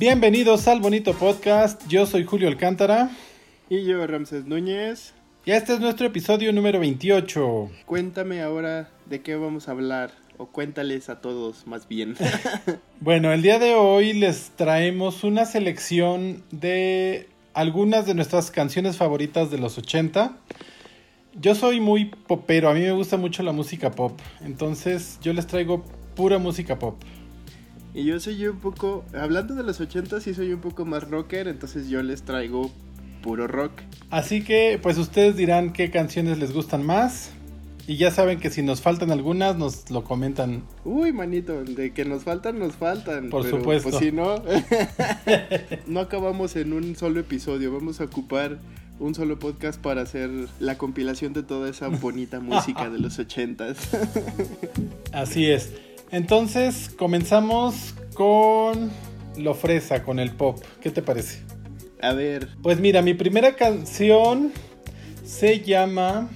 Bienvenidos al bonito podcast. Yo soy Julio Alcántara. Y yo, Ramses Núñez. Y este es nuestro episodio número 28. Cuéntame ahora de qué vamos a hablar. O cuéntales a todos, más bien. bueno, el día de hoy les traemos una selección de algunas de nuestras canciones favoritas de los 80. Yo soy muy popero, a mí me gusta mucho la música pop. Entonces yo les traigo pura música pop. Y yo soy un poco, hablando de los 80 sí soy un poco más rocker, entonces yo les traigo puro rock. Así que pues ustedes dirán qué canciones les gustan más. Y ya saben que si nos faltan algunas, nos lo comentan. Uy, manito, de que nos faltan, nos faltan. Por supuesto. Pues si no, no acabamos en un solo episodio. Vamos a ocupar un solo podcast para hacer la compilación de toda esa bonita música de los ochentas. Así es. Entonces, comenzamos con lo fresa, con el pop. ¿Qué te parece? A ver. Pues mira, mi primera canción se llama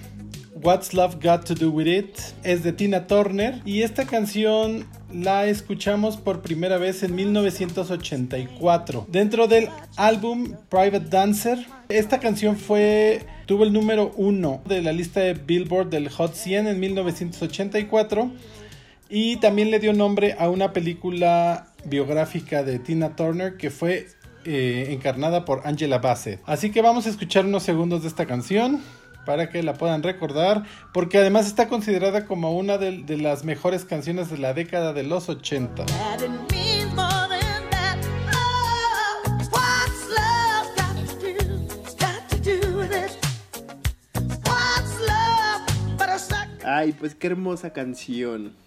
What's Love Got to Do With It. Es de Tina Turner y esta canción la escuchamos por primera vez en 1984 dentro del álbum Private Dancer. Esta canción fue tuvo el número uno de la lista de Billboard del Hot 100 en 1984 y también le dio nombre a una película biográfica de Tina Turner que fue eh, encarnada por Angela Bassett. Así que vamos a escuchar unos segundos de esta canción para que la puedan recordar, porque además está considerada como una de, de las mejores canciones de la década de los 80. Ay, pues qué hermosa canción.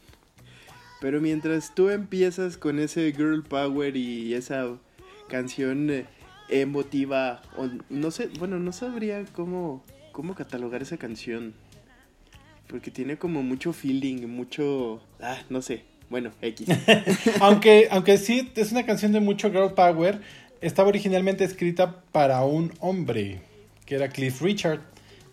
Pero mientras tú empiezas con ese girl power y esa canción eh, emotiva, o no sé, bueno, no sabría cómo, cómo catalogar esa canción. Porque tiene como mucho feeling, mucho, ah, no sé, bueno, X. aunque, aunque sí es una canción de mucho girl power, estaba originalmente escrita para un hombre, que era Cliff Richard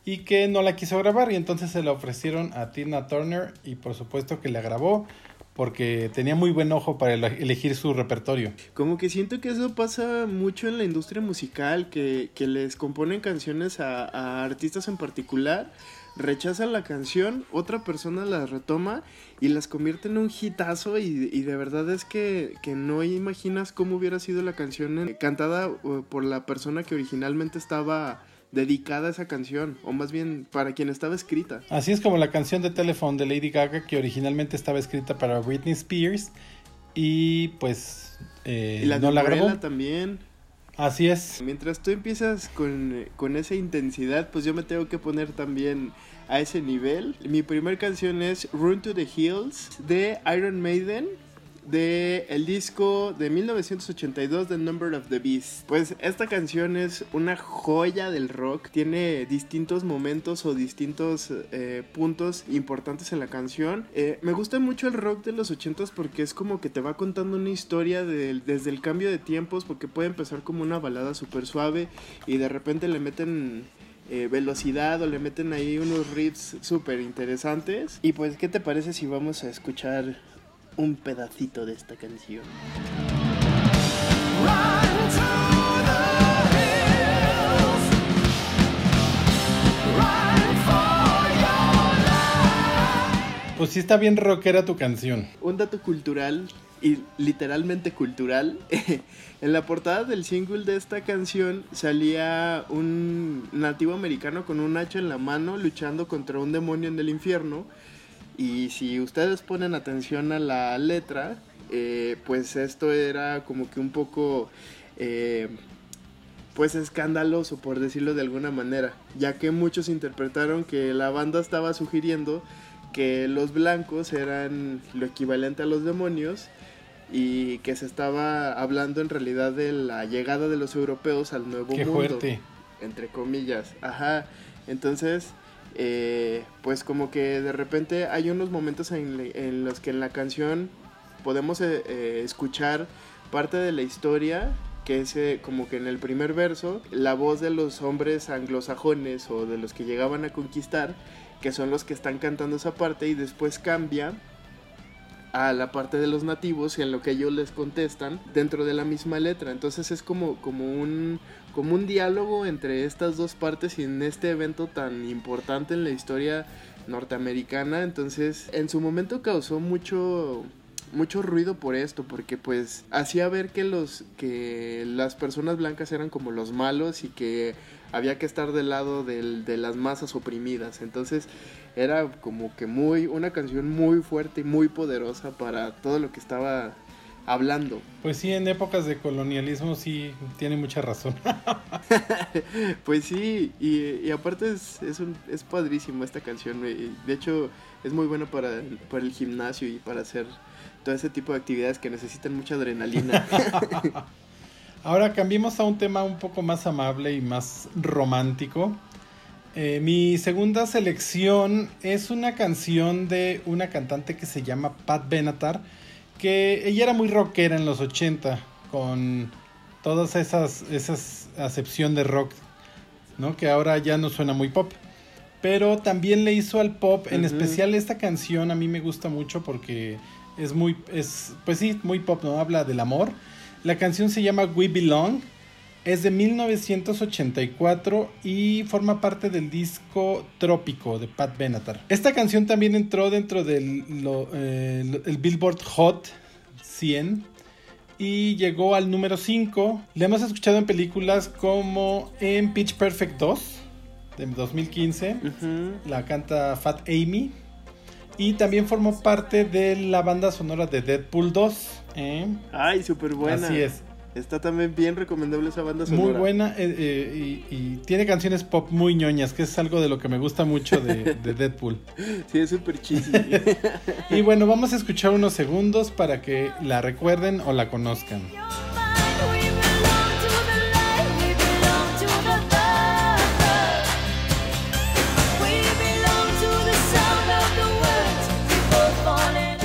y que no la quiso grabar y entonces se la ofrecieron a Tina Turner y por supuesto que la grabó porque tenía muy buen ojo para elegir su repertorio. Como que siento que eso pasa mucho en la industria musical, que, que les componen canciones a, artistas en particular, rechazan la canción, otra persona la retoma y las convierte en un hitazo y, y de verdad es que, que, no imaginas cómo hubiera sido la canción cantada por la persona que originalmente estaba dedicada a esa canción, o más bien para quien estaba escrita. Así es como la canción de Telephone de Lady Gaga, que originalmente estaba escrita para Britney Spears, y pues eh, y la no la grabó. también. Así es. Mientras tú empiezas con, con esa intensidad, pues yo me tengo que poner también a ese nivel. Mi primera canción es Run to the Hills de Iron Maiden de el disco de 1982 The Number of the Beast. Pues esta canción es una joya del rock, tiene distintos momentos o distintos eh, puntos importantes en la canción. Eh, me gusta mucho el rock de los 80s porque es como que te va contando una historia de, desde el cambio de tiempos porque puede empezar como una balada súper suave y de repente le meten eh, velocidad o le meten ahí unos riffs súper interesantes. Y pues, ¿qué te parece si vamos a escuchar un pedacito de esta canción. Pues sí está bien rockera tu canción. Un dato cultural y literalmente cultural. en la portada del single de esta canción salía un nativo americano con un hacha en la mano luchando contra un demonio en el infierno y si ustedes ponen atención a la letra, eh, pues esto era como que un poco, eh, pues escandaloso, por decirlo de alguna manera, ya que muchos interpretaron que la banda estaba sugiriendo que los blancos eran lo equivalente a los demonios y que se estaba hablando en realidad de la llegada de los europeos al nuevo Qué mundo. Fuerte. Entre comillas, ajá. Entonces, eh, pues como que de repente hay unos momentos en, los que en la canción podemos eh, eh, escuchar parte de la historia que es eh, como que en el primer verso la voz de los hombres anglosajones o de los que llegaban a conquistar que son los que están cantando esa parte y después cambia a la parte de los nativos y en lo que ellos les contestan dentro de la misma letra. Entonces es como, como un como un diálogo entre estas dos partes y en este evento tan importante en la historia norteamericana. Entonces, en su momento causó mucho mucho ruido por esto porque pues hacía ver que los que las personas blancas eran como los malos y que había que estar del lado de las masas oprimidas entonces era como que muy una canción muy fuerte y muy poderosa para todo lo que estaba hablando. Pues sí, en épocas de colonialismo sí tiene mucha razón. pues sí, y, aparte es, es, un, es padrísimo esta canción. De hecho, es muy bueno para, para el gimnasio y para hacer todo ese tipo de actividades que necesitan mucha adrenalina. Ahora cambiemos a un tema un poco más amable y más romántico. Eh, mi segunda selección es una canción de una cantante que se llama Pat Benatar que ella era muy rockera en los 80, con todas esas, esas acepción de rock, ¿no? Que ahora ya no suena muy pop. Pero también le hizo al pop, en especial esta canción a mí me gusta mucho porque es muy, es, pues sí, muy pop, ¿no? Habla del amor. La canción se llama We Belong es de 1984 y forma parte del disco Trópico de Pat Benatar. Esta canción también entró dentro del eh, el Billboard Hot 100 y llegó al número 5. Le hemos escuchado en películas como en Pitch Perfect 2 de 2015. La canta Fat Amy. Y también formó parte de la banda sonora de Deadpool 2. ¿eh? Ay, súper buena. Así es. Está también bien recomendable esa banda sonora. Muy buena eh, eh, y, tiene canciones pop muy ñoñas, que es algo de lo que me gusta mucho de, Deadpool. Sí, es súper cheesy. y bueno, vamos a escuchar unos segundos para que la recuerden o la conozcan.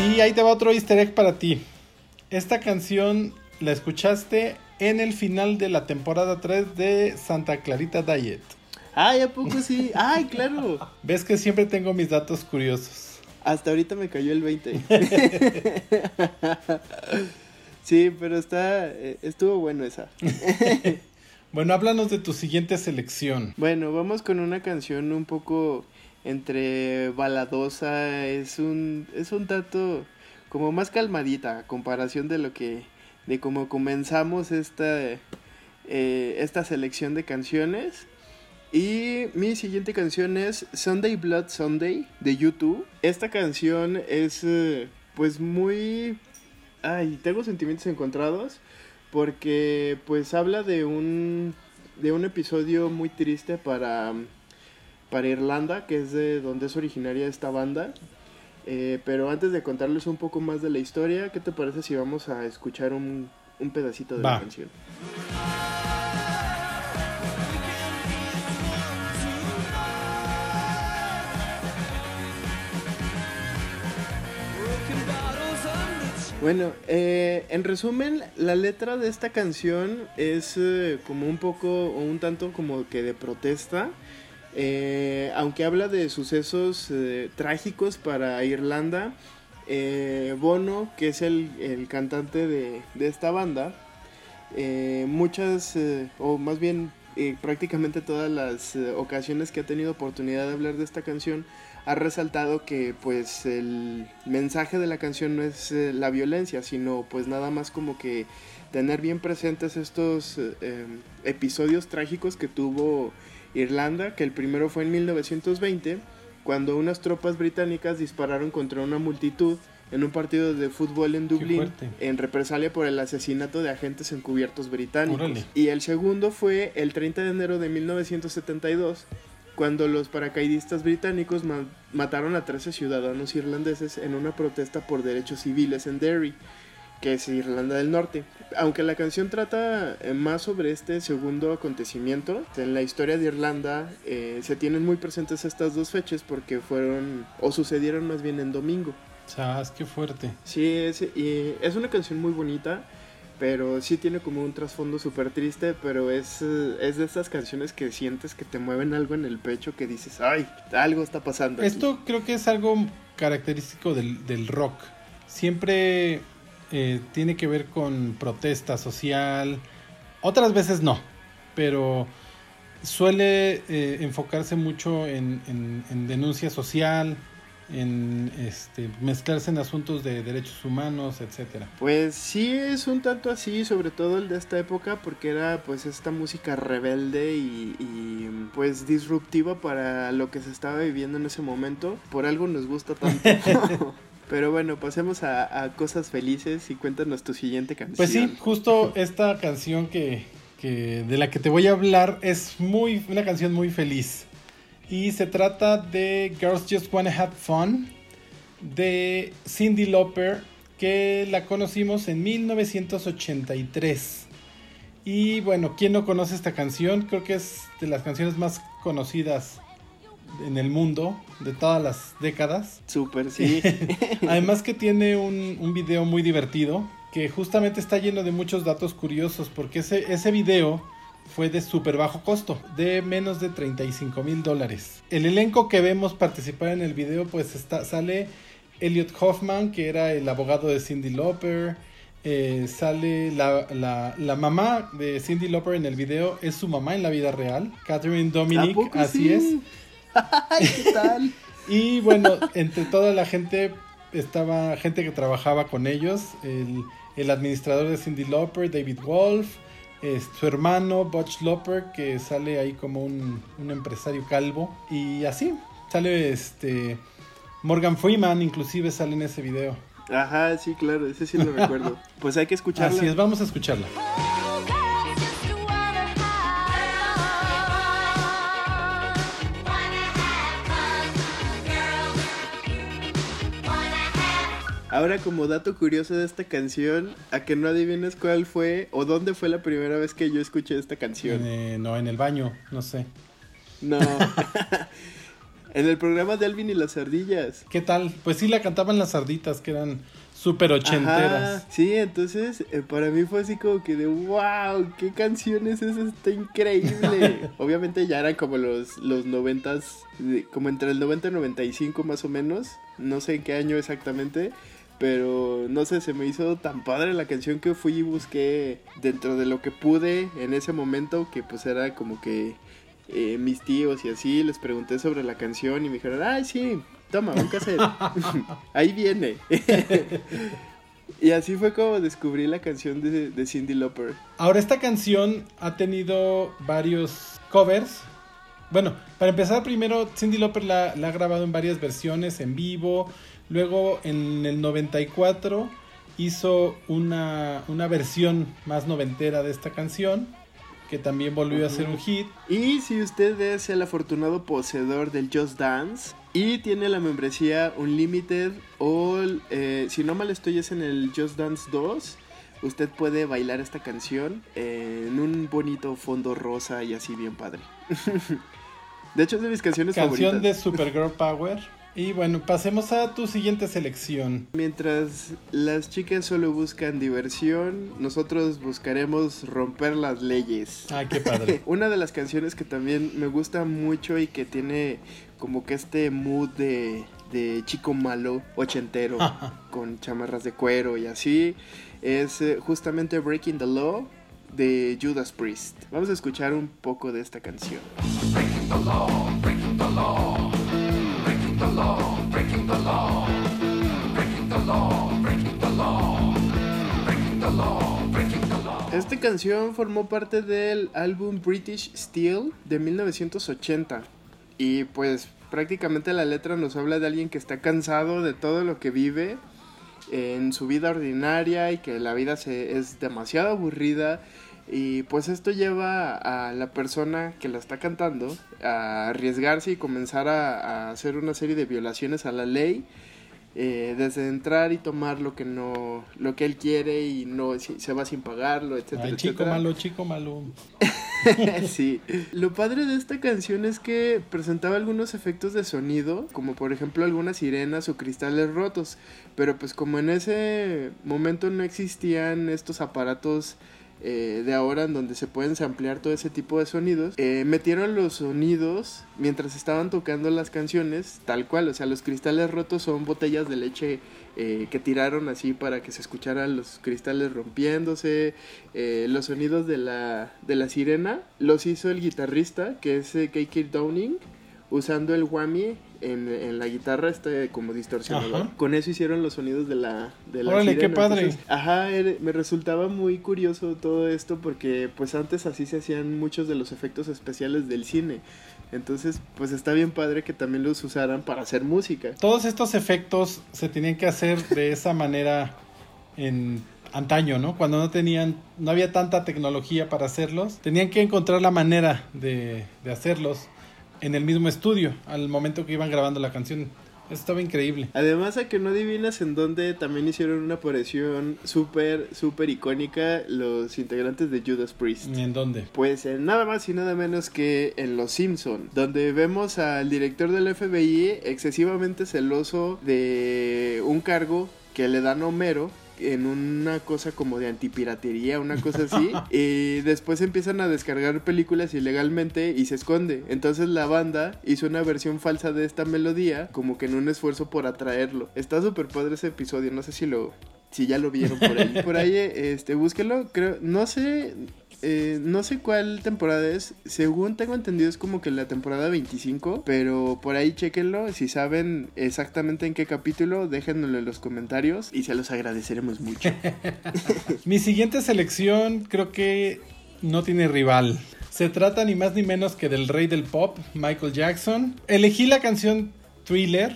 Y ahí te va otro easter egg para ti. Esta canción la escuchaste en el final de la temporada 3 de Santa Clarita Diet. Ay, ¿a poco sí? Ay, claro. Ves que siempre tengo mis datos curiosos. Hasta ahorita me cayó el 20. sí, pero está eh, estuvo bueno esa. bueno, háblanos de tu siguiente selección. Bueno, vamos con una canción un poco entre baladosa, es un es un tanto como más calmadita a comparación de lo que de cómo comenzamos esta, eh, esta selección de canciones. Y mi siguiente canción es Sunday Blood Sunday de YouTube. Esta canción es eh, pues muy... Ay, tengo sentimientos encontrados porque pues habla de un, de un episodio muy triste para, para Irlanda, que es de donde es originaria esta banda. Eh, pero antes de contarles un poco más de la historia, ¿qué te parece si vamos a escuchar un, un pedacito de la canción? Bueno, eh, en resumen, la letra de esta canción es eh, como un poco o un tanto como que de protesta eh, aunque habla de sucesos eh, trágicos para Irlanda, eh, Bono, que es el, cantante de, esta banda, muchas, o más bien prácticamente todas las ocasiones que ha tenido oportunidad de hablar de esta canción, ha resaltado que pues el mensaje de la canción no es la violencia, sino pues nada más como que tener bien presentes estos episodios trágicos que tuvo Irlanda, que el primero fue en 1920, cuando unas tropas británicas dispararon contra una multitud en un partido de fútbol en Dublín en represalia por el asesinato de agentes encubiertos británicos. Y el segundo fue el 30 de enero de 1972, cuando los paracaidistas británicos mataron a 13 ciudadanos irlandeses en una protesta por derechos civiles en Derry que es Irlanda del Norte. Aunque la canción trata eh, más sobre este segundo acontecimiento, en la historia de Irlanda eh, se tienen muy presentes estas dos fechas porque fueron o sucedieron más bien en domingo. ¿Sabes qué fuerte? Sí, es, y es una canción muy bonita, pero sí tiene como un trasfondo súper triste, pero es, es de estas canciones que sientes que te mueven algo en el pecho, que dices, ay, algo está pasando. Esto creo que es algo característico del, del rock siempre eh, tiene que ver con protesta social, otras veces no, pero suele eh, enfocarse mucho en, en, denuncia social, en este, mezclarse en asuntos de derechos humanos, etcétera. Pues sí es un tanto así, sobre todo el de esta época, porque era pues esta música rebelde y, y pues disruptiva para lo que se estaba viviendo en ese momento. Por algo nos gusta tanto. Pero bueno, pasemos a, cosas felices y cuéntanos tu siguiente canción. Pues sí, justo esta canción que, que, de la que te voy a hablar es muy una canción muy feliz. Y se trata de Girls Just Wanna Have Fun de Cindy Lauper, que la conocimos en 1983. Y bueno, ¿quién no conoce esta canción? Creo que es de las canciones más conocidas en el mundo de todas las décadas. Súper, sí. Además que tiene un, un, video muy divertido que justamente está lleno de muchos datos curiosos porque ese, ese video fue de súper bajo costo, de menos de 35 mil dólares. El elenco que vemos participar en el video pues está, sale Elliot Hoffman, que era el abogado de Cindy Lauper. Eh, sale la, la, la, mamá de Cindy Lauper en el video, es su mamá en la vida real, Catherine Dominic, así es. ¿Qué tal? y bueno, entre toda la gente estaba gente que trabajaba con ellos, el, el administrador de Cindy Lauper, David Wolf, su hermano Butch Lauper, que sale ahí como un, un, empresario calvo, y así, sale este Morgan Freeman, inclusive sale en ese video. Ajá, sí, claro, ese sí lo recuerdo. Pues hay que escucharla. Así es, vamos a escucharla. Ahora, como dato curioso de esta canción, a que no adivines cuál fue o dónde fue la primera vez que yo escuché esta canción. Eh, no, en el baño, no sé. No. en el programa de Alvin y las ardillas. ¿Qué tal? Pues sí la cantaban las sarditas, que eran súper ochenteras. sí, entonces eh, para mí fue así como que de wow, qué canción es esa, está increíble. Obviamente ya eran como los, los noventas, como entre el 90 y 95 más o menos, no sé en qué año exactamente. Pero no sé, se me hizo tan padre la canción que fui y busqué dentro de lo que pude en ese momento, que pues era como que eh, mis tíos y así, les pregunté sobre la canción y me dijeron, ay sí, toma, un cassette. Ahí viene. y así fue como descubrí la canción de, de Cindy Lauper. Ahora esta canción ha tenido varios covers. Bueno, para empezar primero, Cindy Lauper la, la ha grabado en varias versiones, en vivo, Luego en el 94 hizo una, una versión más noventera de esta canción que también volvió a ser un hit. Y si usted es el afortunado poseedor del Just Dance y tiene la membresía Unlimited o eh, si no mal estoy es en el Just Dance 2, usted puede bailar esta canción en un bonito fondo rosa y así bien padre. de hecho es de mis canciones favoritas. Canción de Supergirl Power. Y bueno, pasemos a tu siguiente selección. Mientras las chicas solo buscan diversión, nosotros buscaremos romper las leyes. Ay, qué padre. Una de las canciones que también me gusta mucho y que tiene como que este mood de, de chico malo, ochentero, con chamarras de cuero y así, es eh, justamente Breaking the Law de Judas Priest. Vamos a escuchar un poco de esta canción. Breaking the law, breaking the law. Esta canción formó parte del álbum British Steel de 1980 y pues prácticamente la letra nos habla de alguien que está cansado de todo lo que vive en su vida ordinaria y que la vida se, es demasiado aburrida y pues esto lleva a la persona que la está cantando a arriesgarse y comenzar a, hacer una serie de violaciones a la ley. Eh, desde entrar y tomar lo que no lo que él quiere y no se va sin pagarlo etcétera Ay, chico malo chico malo sí lo padre de esta canción es que presentaba algunos efectos de sonido como por ejemplo algunas sirenas o cristales rotos pero pues como en ese momento no existían estos aparatos eh, de ahora en donde se pueden samplear todo ese tipo de sonidos, eh, metieron los sonidos mientras estaban tocando las canciones tal cual, o sea, los cristales rotos son botellas de leche eh, que tiraron así para que se escucharan los cristales rompiéndose, los sonidos de la, de la sirena los hizo el guitarrista que es K.K. Downing usando el whammy en, la guitarra este como distorsionador. Con eso hicieron los sonidos de la de la Órale, qué padre. ajá, me resultaba muy curioso todo esto porque pues antes así se hacían muchos de los efectos especiales del cine. Entonces, pues está bien padre que también los usaran para hacer música. Todos estos efectos se tenían que hacer de esa manera en antaño, ¿no? Cuando no tenían, no había tanta tecnología para hacerlos, tenían que encontrar la manera de, de hacerlos en el mismo estudio al momento que iban grabando la canción. Estaba increíble. Además a que no adivinas en dónde también hicieron una aparición súper, súper icónica los integrantes de Judas Priest. ¿En dónde? Pues en nada más y nada menos que en Los Simpson, donde vemos al director del FBI excesivamente celoso de un cargo que le dan a Homero en una cosa como de antipiratería, una cosa así. y después empiezan a descargar películas ilegalmente y se esconde. Entonces la banda hizo una versión falsa de esta melodía, como que en un esfuerzo por atraerlo. Está súper padre ese episodio, no sé si lo si ya lo vieron por ahí. Por ahí, este, búsquelo. Creo, no sé, eh, no sé cuál temporada es. Según tengo entendido es como que la temporada 25. Pero por ahí chequenlo. Si saben exactamente en qué capítulo, déjenmelo en los comentarios. Y se los agradeceremos mucho. Mi siguiente selección creo que no tiene rival. Se trata ni más ni menos que del rey del pop, Michael Jackson. Elegí la canción Thriller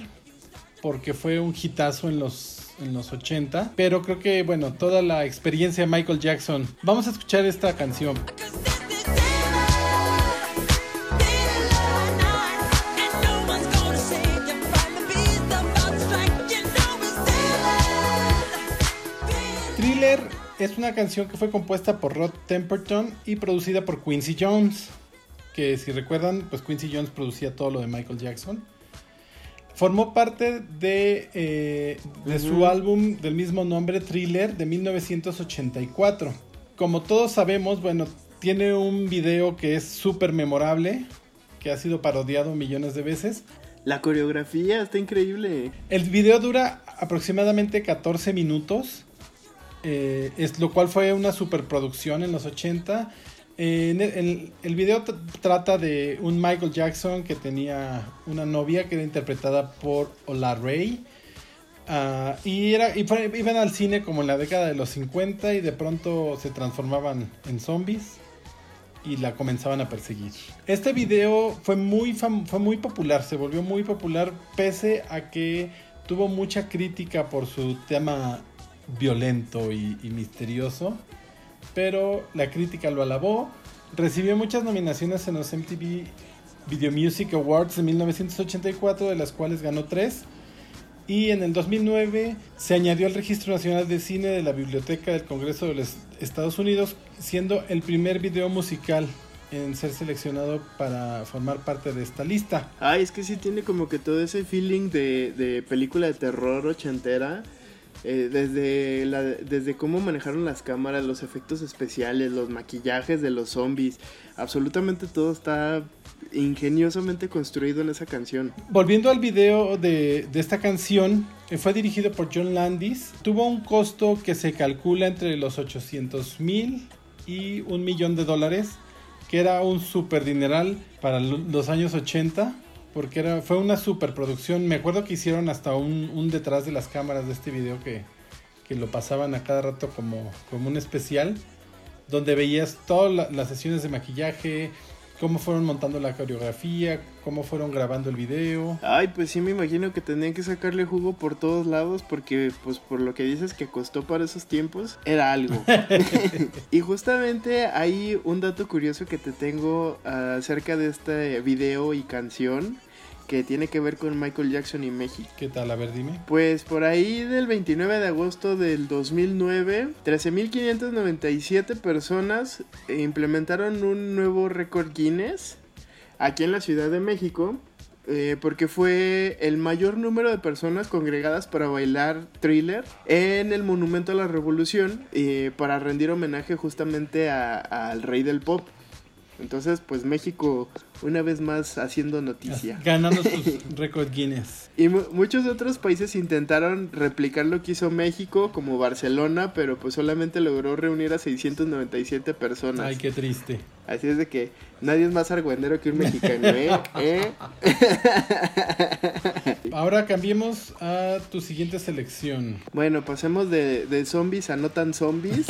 porque fue un hitazo en los en los 80. Pero creo que, bueno, toda la experiencia de Michael Jackson. Vamos a escuchar esta canción. Thriller es una canción que fue compuesta por Rod Temperton y producida por Quincy Jones. Que si recuerdan, pues Quincy Jones producía todo lo de Michael Jackson. Formó parte de, eh, de su álbum del mismo nombre, Thriller, de 1984. Como todos sabemos, bueno, tiene un video que es súper memorable, que ha sido parodiado millones de veces. La coreografía está increíble. El video dura aproximadamente 14 minutos, eh, es, lo cual fue una superproducción en los 80 el, video trata de un Michael Jackson que tenía una novia que era interpretada por Ola Ray. Ah, y iban al cine como en la década de los 50 y de pronto se transformaban en zombies y la comenzaban a perseguir. Este video fue muy, fue muy popular, se volvió muy popular pese a que tuvo mucha crítica por su tema violento y misterioso pero la crítica lo alabó. Recibió muchas nominaciones en los MTV Video Music Awards de 1984, de las cuales ganó tres. Y en el 2009 se añadió al Registro Nacional de Cine de la Biblioteca del Congreso de los Estados Unidos, siendo el primer video musical en ser seleccionado para formar parte de esta lista. Ay, es que sí tiene como que todo ese feeling de, de película de terror ochentera eh, desde, desde cómo manejaron las cámaras, los efectos especiales, los maquillajes de los zombies, absolutamente todo está ingeniosamente construido en esa canción. Volviendo al video de, de esta canción, eh, fue dirigido por John Landis, tuvo un costo que se calcula entre los 800 mil y un millón de dólares, que era un super dineral para los años 80 porque era, fue una superproducción. Me acuerdo que hicieron hasta un, detrás de las cámaras de este video que, lo pasaban a cada rato como, como un especial, donde veías todas las sesiones de maquillaje, cómo fueron montando la coreografía, cómo fueron grabando el video. Ay, pues sí me imagino que tenían que sacarle jugo por todos lados porque pues por lo que dices que costó para esos tiempos, era algo. y justamente hay un dato curioso que te tengo acerca de este video y canción que tiene que ver con Michael Jackson y México. ¿Qué tal? A ver, dime. Pues por ahí del 29 de agosto del 2009, 13.597 personas implementaron un nuevo récord Guinness aquí en la Ciudad de México eh, porque fue el mayor número de personas congregadas para bailar thriller en el Monumento a la Revolución eh, para rendir homenaje justamente al rey del pop. Entonces, pues México una vez más haciendo noticia. Ganando sus récord Guinness. Y muchos otros países intentaron replicar lo que hizo México, como Barcelona, pero pues solamente logró reunir a 697 personas. Ay, qué triste. Así es de que nadie es más argüendero que un mexicano, ¿eh? ¿Eh? Ahora cambiemos a tu siguiente selección. Bueno, pasemos de, de zombies a no tan zombies.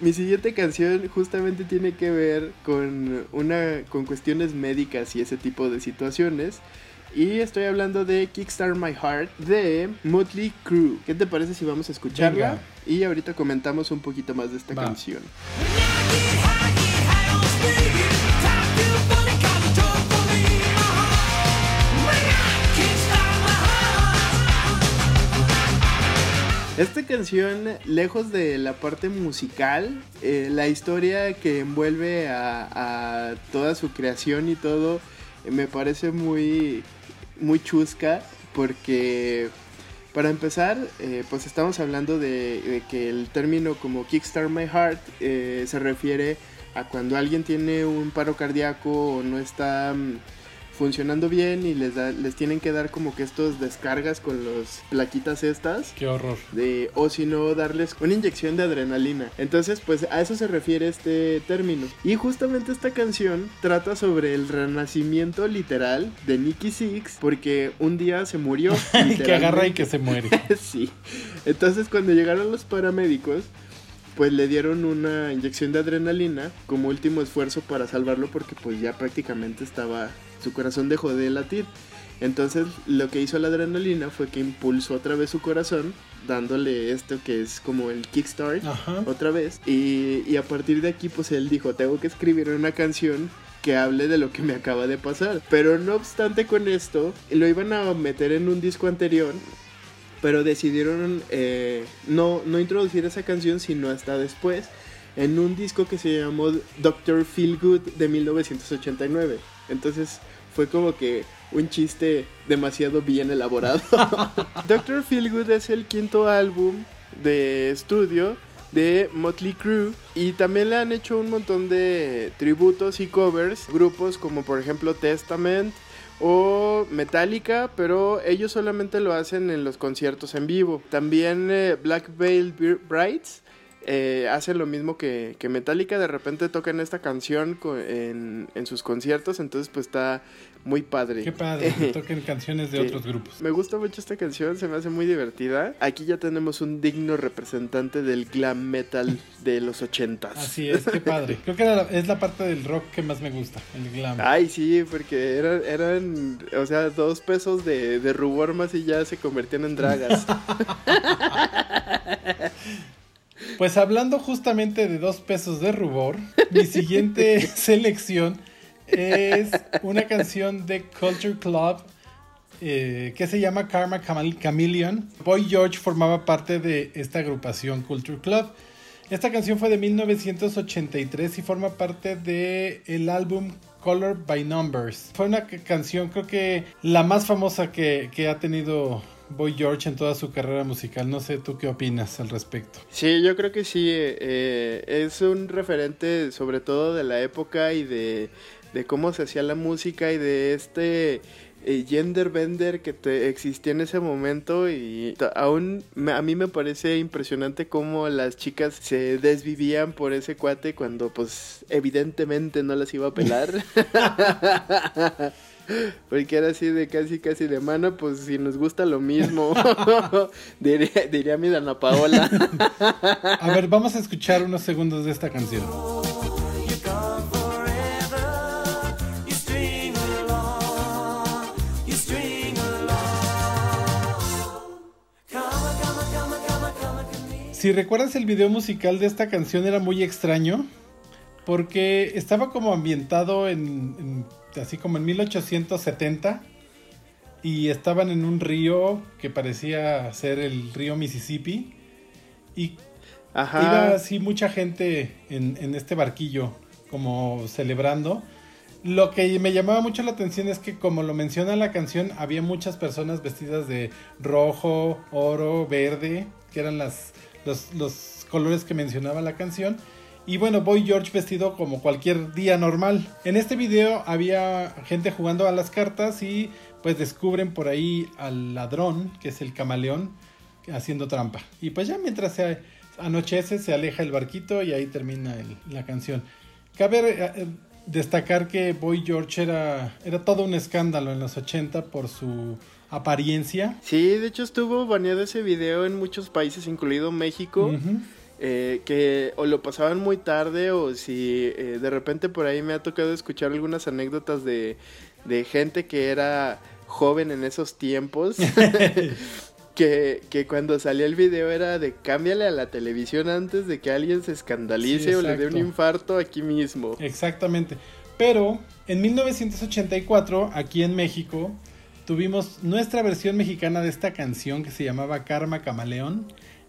Mi siguiente canción justamente tiene que ver con una con cuestiones médicas y ese tipo de situaciones. Y estoy hablando de Kickstart My Heart de Motley Crue. ¿Qué te parece si vamos a escucharla? Y ahorita comentamos un poquito más de esta canción. Esta canción, lejos de la parte musical, eh, la historia que envuelve a, toda su creación y todo, me parece muy, muy chusca porque para empezar, eh, pues estamos hablando de, que el término como Kickstart My Heart eh, se refiere a cuando alguien tiene un paro cardíaco o no está mm, funcionando bien y les les tienen que dar como que estos descargas con los plaquitas estas. Qué horror. De, o si no, darles una inyección de adrenalina. Entonces, pues a eso se refiere este término. Y justamente esta canción trata sobre el renacimiento literal de Nicky Six, porque un día se murió. y que agarra y que se muere. sí. Entonces, cuando llegaron los paramédicos, pues le dieron una inyección de adrenalina como último esfuerzo para salvarlo porque pues ya prácticamente estaba su corazón dejó de latir. Entonces lo que hizo la adrenalina fue que impulsó otra vez su corazón, dándole esto que es como el kickstart otra vez. Y, y, a partir de aquí pues él dijo, tengo que escribir una canción que hable de lo que me acaba de pasar. Pero no obstante con esto, lo iban a meter en un disco anterior. Pero decidieron eh, no, no introducir esa canción sino hasta después en un disco que se llamó Doctor Feel Good de 1989. Entonces fue como que un chiste demasiado bien elaborado. Doctor Feelgood es el quinto álbum de estudio de Motley Crue y también le han hecho un montón de tributos y covers, grupos como por ejemplo Testament o Metallica, pero ellos solamente lo hacen en los conciertos en vivo. También eh, Black Veil Brides eh, hacen lo mismo que, que, Metallica, de repente tocan esta canción en, en, sus conciertos, entonces pues está muy padre. Qué padre, que toquen canciones de otros grupos. Me gusta mucho esta canción, se me hace muy divertida. Aquí ya tenemos un digno representante del glam metal de los ochentas. Así es, qué padre. Creo que es la parte del rock que más me gusta, el glam. Ay, sí, porque eran, eran o sea, dos pesos de, de rubor más y ya se convertían en dragas. Pues hablando justamente de dos pesos de rubor, mi siguiente selección es una canción de Culture Club eh, que se llama Karma Chameleon. Boy George formaba parte de esta agrupación Culture Club. Esta canción fue de 1983 y forma parte del el álbum Color by Numbers. Fue una canción creo que la más famosa que, que ha tenido Boy George en toda su carrera musical. No sé tú qué opinas al respecto. Sí, yo creo que sí. Eh, es un referente sobre todo de la época y de, cómo se hacía la música y de este eh, gender bender que te existía en ese momento y aún a mí me parece impresionante cómo las chicas se desvivían por ese cuate cuando pues evidentemente no las iba a pelar. Porque era así de casi, casi de mano, pues si nos gusta lo mismo, diría, diría mi Dana Paola. a ver, vamos a escuchar unos segundos de esta canción. Si recuerdas el video musical de esta canción era muy extraño porque estaba como ambientado en así como en 1870 y estaban en un río que parecía ser el río Mississippi y iba así mucha gente en, este barquillo como celebrando Lo que me llamaba mucho la atención es que como lo menciona la canción, había muchas personas vestidas de rojo, oro, verde, que eran las, los, los colores que mencionaba la canción. Y bueno, Boy George vestido como cualquier día normal. En este video había gente jugando a las cartas y pues descubren por ahí al ladrón, que es el camaleón, haciendo trampa. Y pues ya mientras se anochece se aleja el barquito y ahí termina la canción. Cabe eh, destacar que Boy George era, era todo un escándalo en los 80 por su apariencia. Sí, de hecho estuvo baneado ese video en muchos países, incluido México. Eh, que o lo pasaban muy tarde o si de repente por ahí me ha tocado escuchar algunas anécdotas de, de gente que era joven en esos tiempos que, cuando salía el video era de cámbiale a la televisión antes de que alguien se escandalice o le dé un infarto aquí mismo. Exactamente. Pero en 1984, aquí en México, tuvimos nuestra versión mexicana de esta canción que se llamaba Karma Camaleón.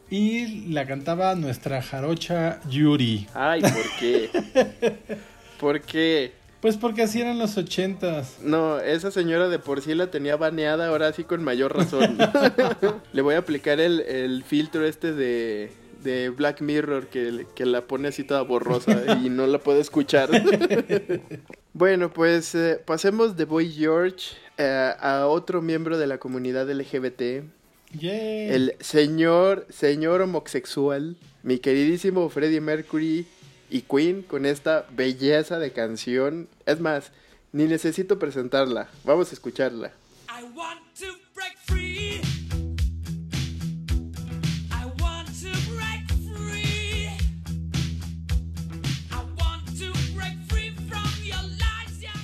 Y la cantaba nuestra jarocha Yuri. Ay, ¿por qué? ¿Por qué? Pues porque así eran los ochentas. No, esa señora de por sí la tenía baneada, ahora sí con mayor razón. Le voy a aplicar el, filtro este de, de Black Mirror que, que, la pone así toda borrosa y no la puedo escuchar. bueno, pues eh, pasemos de Boy George eh, a otro miembro de la comunidad LGBT. El señor, señor homosexual, mi queridísimo Freddie Mercury y Queen con esta belleza de canción. Es más, ni necesito presentarla. Vamos a escucharla.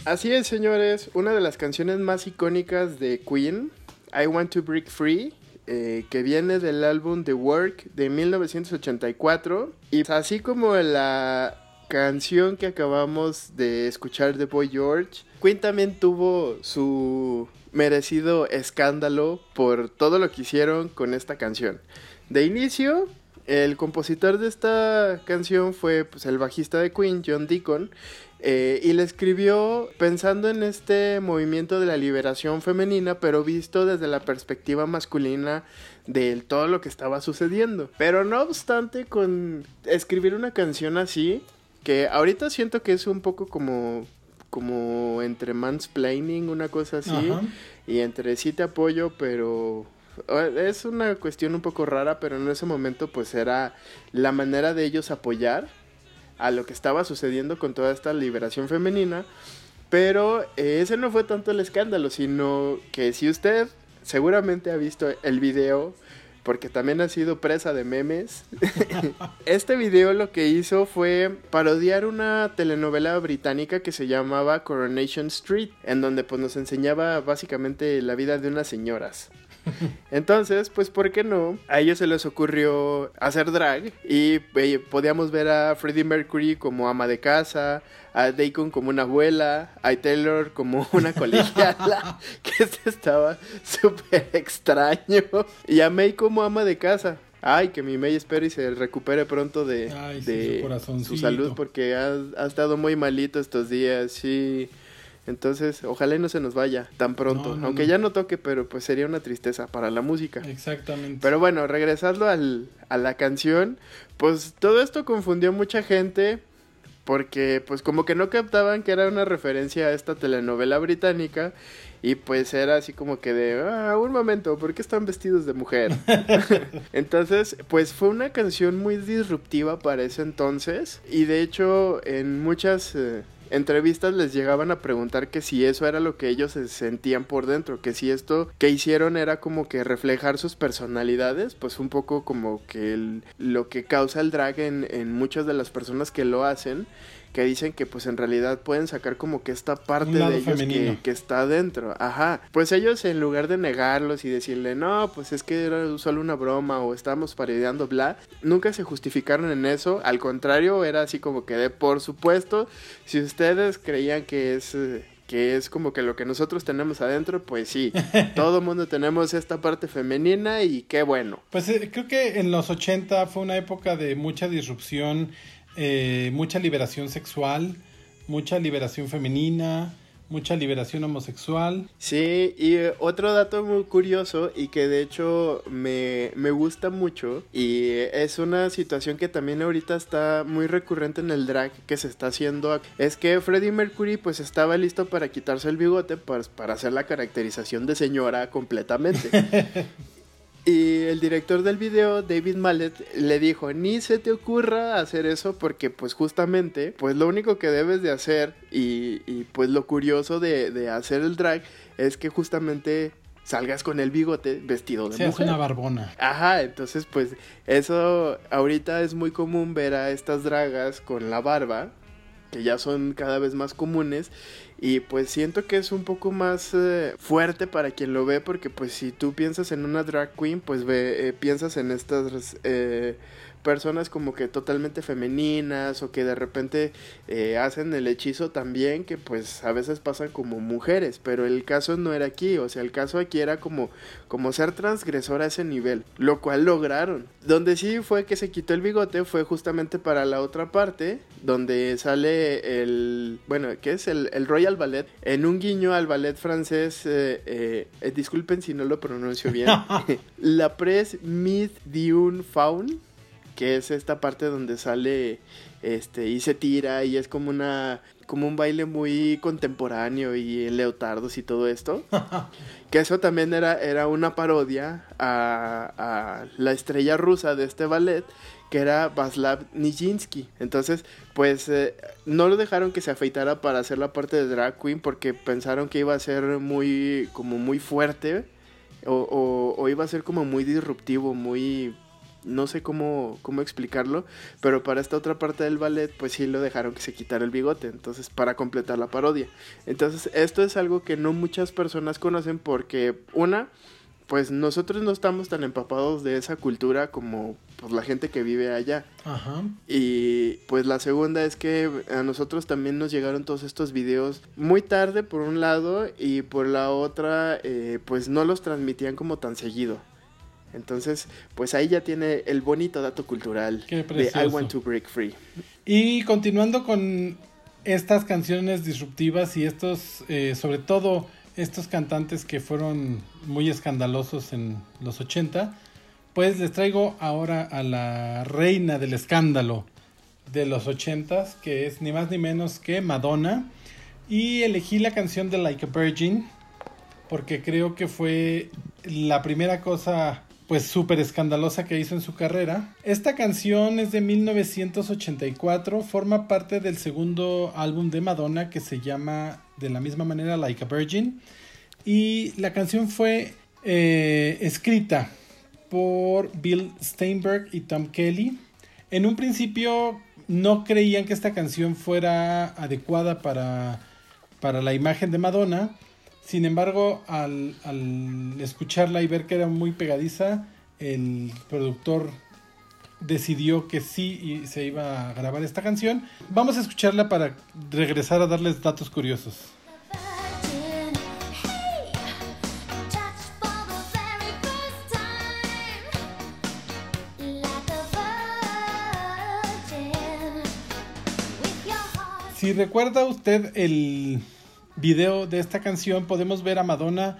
Así es, señores, una de las canciones más icónicas de Queen, I Want to Break Free, eh, que viene del álbum The Work de 1984. Y así como la canción que acabamos de escuchar de Boy George, Queen también tuvo su merecido escándalo por todo lo que hicieron con esta canción. De inicio, el compositor de esta canción fue pues, el bajista de Queen, John Deacon, eh, y le escribió pensando en este movimiento de la liberación femenina, pero visto desde la perspectiva masculina de todo lo que estaba sucediendo. Pero no obstante, con escribir una canción así, que ahorita siento que es un poco como como entre mansplaining, una cosa así, y entre sí te apoyo, pero es una cuestión un poco rara, pero en ese momento pues era la manera de ellos apoyar a lo que estaba sucediendo con toda esta liberación femenina. Pero ese no fue tanto el escándalo, sino que si usted seguramente ha visto el video, porque también ha sido presa de memes, este video lo que hizo fue parodiar una telenovela británica que se llamaba Coronation Street, en donde pues nos enseñaba básicamente la vida de unas señoras. Entonces, pues, ¿por qué no? A ellos se les ocurrió hacer drag y eh, podíamos ver a Freddie Mercury como ama de casa, a Deacon como una abuela, a Taylor como una colegiala, que este estaba súper extraño, y a May como ama de casa. Ay, que mi May espere y se recupere pronto de, su, salud porque ha, ha, estado muy malito estos días, sí. Entonces, ojalá y no se nos vaya tan pronto. Aunque ya no toque, pero pues sería una tristeza para la música. Exactamente. Pero bueno, regresando al, a la canción, pues todo esto confundió mucha gente porque pues como que no captaban que era una referencia a esta telenovela británica y pues era así como que de, ah, un momento, ¿por qué están vestidos de mujer? entonces, pues fue una canción muy disruptiva para ese entonces y de hecho en muchas... Eh, entrevistas les llegaban a preguntar que si eso era lo que ellos se sentían por dentro, que si esto que hicieron era como que reflejar sus personalidades, pues un poco como que lo que causa el drag en, muchas de las personas que lo hacen que dicen que pues en realidad pueden sacar como que esta parte de ellos que, que, está dentro. Ajá. Pues ellos en lugar de negarlos y decirle, no, pues es que era solo una broma o estábamos parodiando, bla, nunca se justificaron en eso. Al contrario, era así como que de por supuesto, si ustedes creían que es... que es como que lo que nosotros tenemos adentro, pues sí, todo mundo tenemos esta parte femenina y qué bueno. Pues eh, creo que en los 80 fue una época de mucha disrupción eh, mucha liberación sexual, mucha liberación femenina, mucha liberación homosexual. Sí, y eh, otro dato muy curioso y que de hecho me, me, gusta mucho y es una situación que también ahorita está muy recurrente en el drag que se está haciendo es que Freddie Mercury pues estaba listo para quitarse el bigote pues, para hacer la caracterización de señora completamente. Y el director del video, David Mallet, le dijo, ni se te ocurra hacer eso porque pues justamente, pues lo único que debes de hacer y, pues lo curioso de, hacer el drag es que justamente salgas con el bigote vestido de mujer. una barbona. Ajá, entonces pues eso ahorita es muy común ver a estas dragas con la barba, que ya son cada vez más comunes y pues siento que es un poco más eh, fuerte para quien lo ve porque pues si tú piensas en una drag queen pues ve, eh, piensas en estas eh, personas como que totalmente femeninas o que de repente eh, hacen el hechizo también que pues a veces pasan como mujeres pero el caso no era aquí o sea el caso aquí era como como ser transgresor a ese nivel lo cual lograron. Donde sí fue que se quitó el bigote fue justamente para la otra parte donde sale el bueno que es el, Royal Ballet. En un guiño al ballet francés eh, eh, disculpen si no lo pronuncio bien. La Presse Myth Dune Faun que es esta parte donde sale este y se tira y es como una como un baile muy contemporáneo y en leotardos y todo esto. que eso también era, era una parodia a, la estrella rusa de este ballet, que era Vaslav Nijinsky. Entonces, pues eh, no lo dejaron que se afeitara para hacer la parte de drag queen porque pensaron que iba a ser muy, como muy fuerte o, o iba a ser como muy disruptivo, muy no sé cómo, cómo explicarlo, pero para esta otra parte del ballet, pues sí lo dejaron que se quitara el bigote, entonces para completar la parodia. Entonces, esto es algo que no muchas personas conocen porque, una, pues nosotros no estamos tan empapados de esa cultura como pues, la gente que vive allá. Ajá. Y pues la segunda es que a nosotros también nos llegaron todos estos videos muy tarde por un lado y por la otra eh, pues no los transmitían como tan seguido. Entonces, pues ahí ya tiene el bonito dato cultural de I Want to Break Free. Y continuando con estas canciones disruptivas y estos, eh, sobre todo estos cantantes que fueron muy escandalosos en los 80, pues les traigo ahora a la reina del escándalo de los 80, que es ni más ni menos que Madonna. Y elegí la canción de Like a Virgin porque creo que fue la primera cosa pues súper escandalosa que hizo en su carrera. Esta canción es de 1984, forma parte del segundo álbum de Madonna que se llama de la misma manera Like a Virgin y la canción fue eh, escrita por Bill Steinberg y Tom Kelly. En un principio no creían que esta canción fuera adecuada para, para la imagen de Madonna sin embargo, al, escucharla y ver que era muy pegadiza, el productor decidió que sí y se iba a grabar esta canción. Vamos a escucharla para regresar a darles datos curiosos. Si recuerda usted el video de esta canción podemos ver a Madonna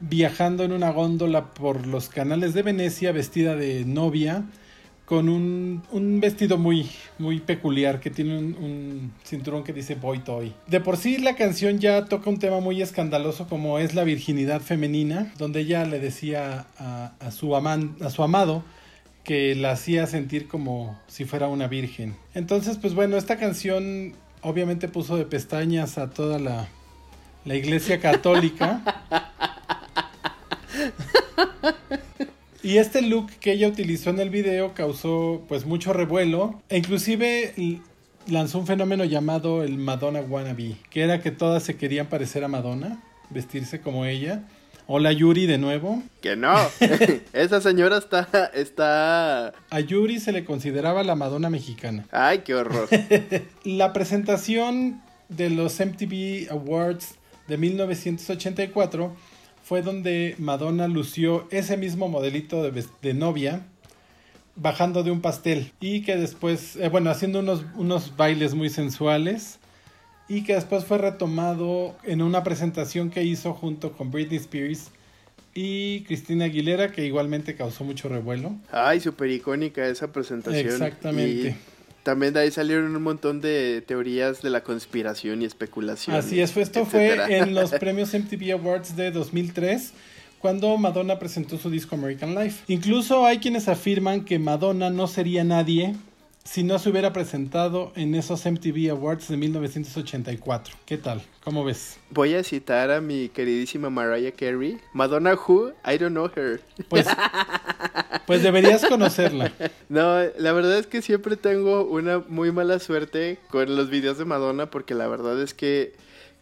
viajando en una góndola por los canales de Venecia vestida de novia con un, vestido muy, muy peculiar que tiene un, cinturón que dice Boy Toy. De por sí la canción ya toca un tema muy escandaloso como es la virginidad femenina, donde ella le decía a, su, a su amado que la hacía sentir como si fuera una virgen. Entonces, pues bueno, esta canción obviamente puso de pestañas a toda la la Iglesia Católica. Y este look que ella utilizó en el video causó pues mucho revuelo e inclusive lanzó un fenómeno llamado el Madonna wannabe, que era que todas se querían parecer a Madonna, vestirse como ella. Hola Yuri de nuevo. Que no, esa señora está, está... A Yuri se le consideraba la Madonna mexicana. Ay, qué horror. la presentación de los MTV Awards de 1984 fue donde Madonna lució ese mismo modelito de, novia bajando de un pastel y que después, eh, bueno, haciendo unos, unos bailes muy sensuales y que después fue retomado en una presentación que hizo junto con Britney Spears y Cristina Aguilera, que igualmente causó mucho revuelo. Ay, súper icónica esa presentación. Exactamente. También de ahí salieron un montón de teorías de la conspiración y especulación. Así es, esto fue en los premios MTV Awards de 2003 cuando Madonna presentó su disco American Life. Incluso hay quienes afirman que Madonna no sería nadie si no se hubiera presentado en esos MTV Awards de 1984. ¿Qué tal? ¿Cómo ves? Voy a citar a mi queridísima Mariah Carey. Madonna Who? I don't know her. Pues, pues deberías conocerla. No, la verdad es que siempre tengo una muy mala suerte con los videos de Madonna porque la verdad es que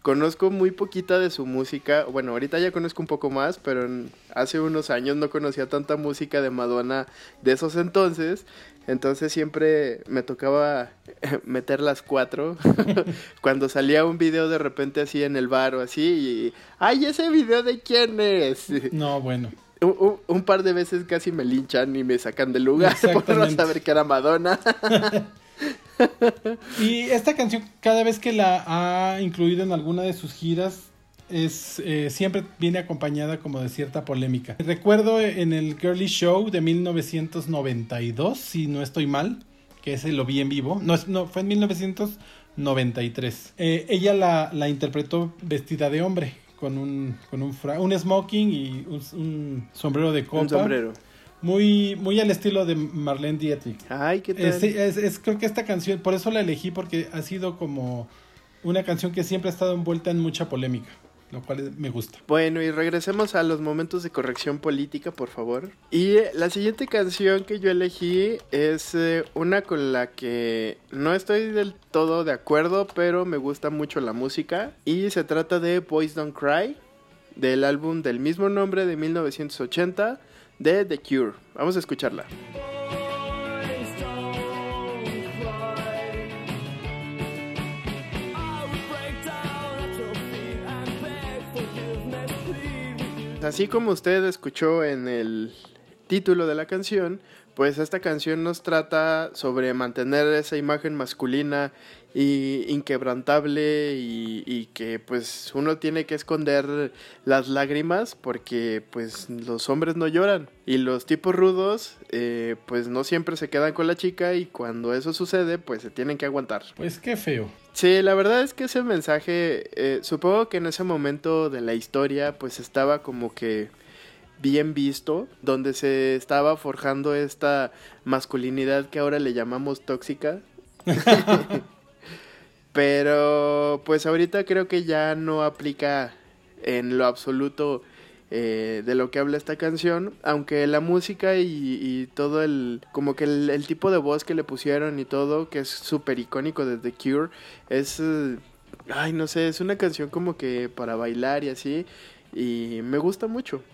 conozco muy poquita de su música. Bueno, ahorita ya conozco un poco más, pero hace unos años no conocía tanta música de Madonna de esos entonces. Entonces siempre me tocaba meter las cuatro. Cuando salía un video de repente así en el bar o así. Y, ¡Ay, ese video de quién es! No, bueno. Un, par de veces casi me linchan y me sacan del lugar por no saber que era Madonna. y esta canción, cada vez que la ha incluido en alguna de sus giras, es eh, siempre viene acompañada como de cierta polémica. Recuerdo en el Girly Show de 1992, si no estoy mal, que ese lo vi en vivo. No, no fue en 1993. Eh, ella la, la, interpretó vestida de hombre, con un, con un, un smoking y un, sombrero de copa. Un sombrero. Muy, muy al estilo de Marlene Dietrich. Ay, qué tal. es, creo que esta canción, por eso la elegí, porque ha sido como una canción que siempre ha estado envuelta en mucha polémica lo cual me gusta. Bueno, y regresemos a los momentos de corrección política, por favor. Y la siguiente canción que yo elegí es eh, una con la que no estoy del todo de acuerdo, pero me gusta mucho la música. Y se trata de Boys Don't Cry, del álbum del mismo nombre de 1980 de The Cure. Vamos a escucharla. Así como usted escuchó en el título de la canción, pues esta canción nos trata sobre mantener esa imagen masculina y inquebrantable y, que pues uno tiene que esconder las lágrimas porque pues los hombres no lloran y los tipos rudos eh, pues no siempre se quedan con la chica y cuando eso sucede pues se tienen que aguantar. Pues qué feo. Sí, la verdad es que ese mensaje, eh, supongo que en ese momento de la historia, pues estaba como que bien visto, donde se estaba forjando esta masculinidad que ahora le llamamos tóxica. Pero pues ahorita creo que ya no aplica en lo absoluto eh, de lo que habla esta canción, aunque la música y, todo el, como que el, tipo de voz que le pusieron y todo, que es súper icónico de The Cure, es, eh, ay, no sé, es una canción como que para bailar y así, y me gusta mucho,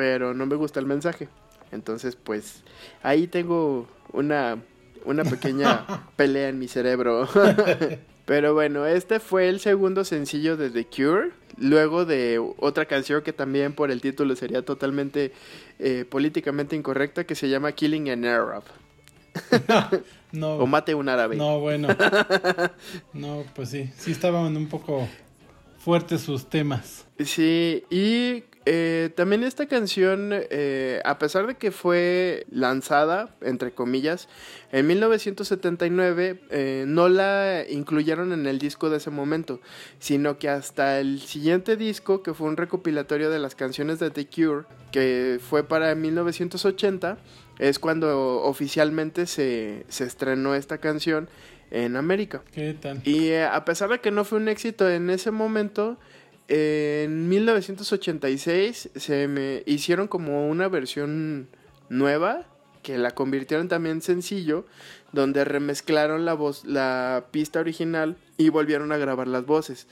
pero no me gusta el mensaje. Entonces, pues, ahí tengo una, una pequeña pelea en mi cerebro. Pero bueno, este fue el segundo sencillo de The Cure. Luego de otra canción que también por el título sería totalmente eh, políticamente incorrecta, que se llama Killing an Arab. no. O mate un árabe. No, bueno. No, pues sí. Sí estaban un poco fuertes sus temas. Sí, y eh, también esta canción, eh, a pesar de que fue lanzada, entre comillas, en 1979, eh, no la incluyeron en el disco de ese momento, sino que hasta el siguiente disco, que fue un recopilatorio de las canciones de The Cure, que fue para 1980, es cuando oficialmente se, se estrenó esta canción en América. ¿Qué tal? Y a pesar de que no fue un éxito en ese momento, en 1986 se me hicieron como una versión nueva que la convirtieron también en sencillo, donde remezclaron la voz, la pista original y volvieron a grabar las voces.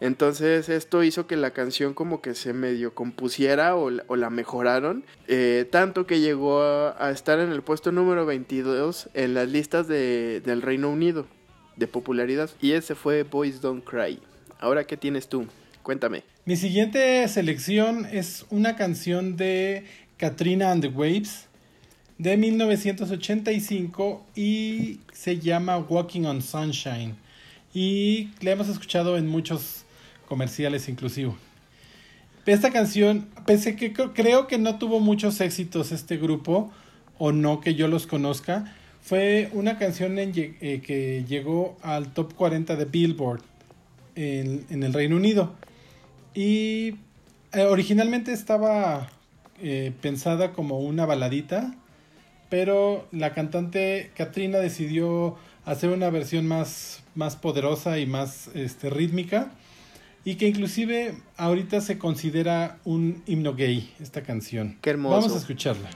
Entonces esto hizo que la canción como que se medio compusiera o, la mejoraron, eh, tanto que llegó a, estar en el puesto número 22 en las listas de, del Reino Unido de popularidad. Y ese fue Boys Don't Cry. Ahora, ¿qué tienes tú? Cuéntame. Mi siguiente selección es una canción de Katrina and the Waves de 1985 y se llama Walking on Sunshine. y la hemos escuchado en muchos comerciales inclusive. Esta canción, pese que creo que no tuvo muchos éxitos este grupo, o no que yo los conozca, fue una canción eh, que llegó al top 40 de Billboard en, en el Reino Unido. Y eh, originalmente estaba eh, pensada como una baladita, pero la cantante Katrina decidió hacer una versión más, más poderosa y más este, rítmica y que inclusive ahorita se considera un himno gay esta canción. Qué hermoso. Vamos a escucharla.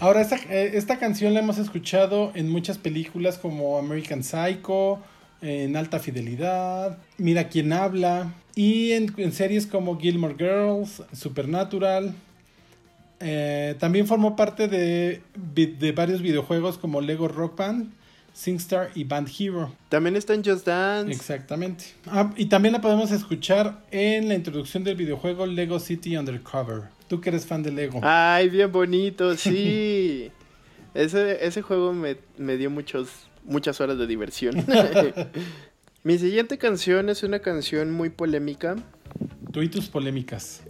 Ahora, esta, eh, esta canción la hemos escuchado en muchas películas como American Psycho, en Alta Fidelidad, Mira quién habla, y en, series como Gilmore Girls, Supernatural. Eh, también formó parte de, de, varios videojuegos como Lego Rock Band, SingStar y Band Hero. También está en Just Dance. Exactamente. Ah, y también la podemos escuchar en la introducción del videojuego Lego City Undercover. Tú que eres fan de Lego. Ay, bien bonito, sí. ese, ese juego me, me dio muchos, muchas horas de diversión. Mi siguiente canción es una canción muy polémica. Tú y tus polémicas.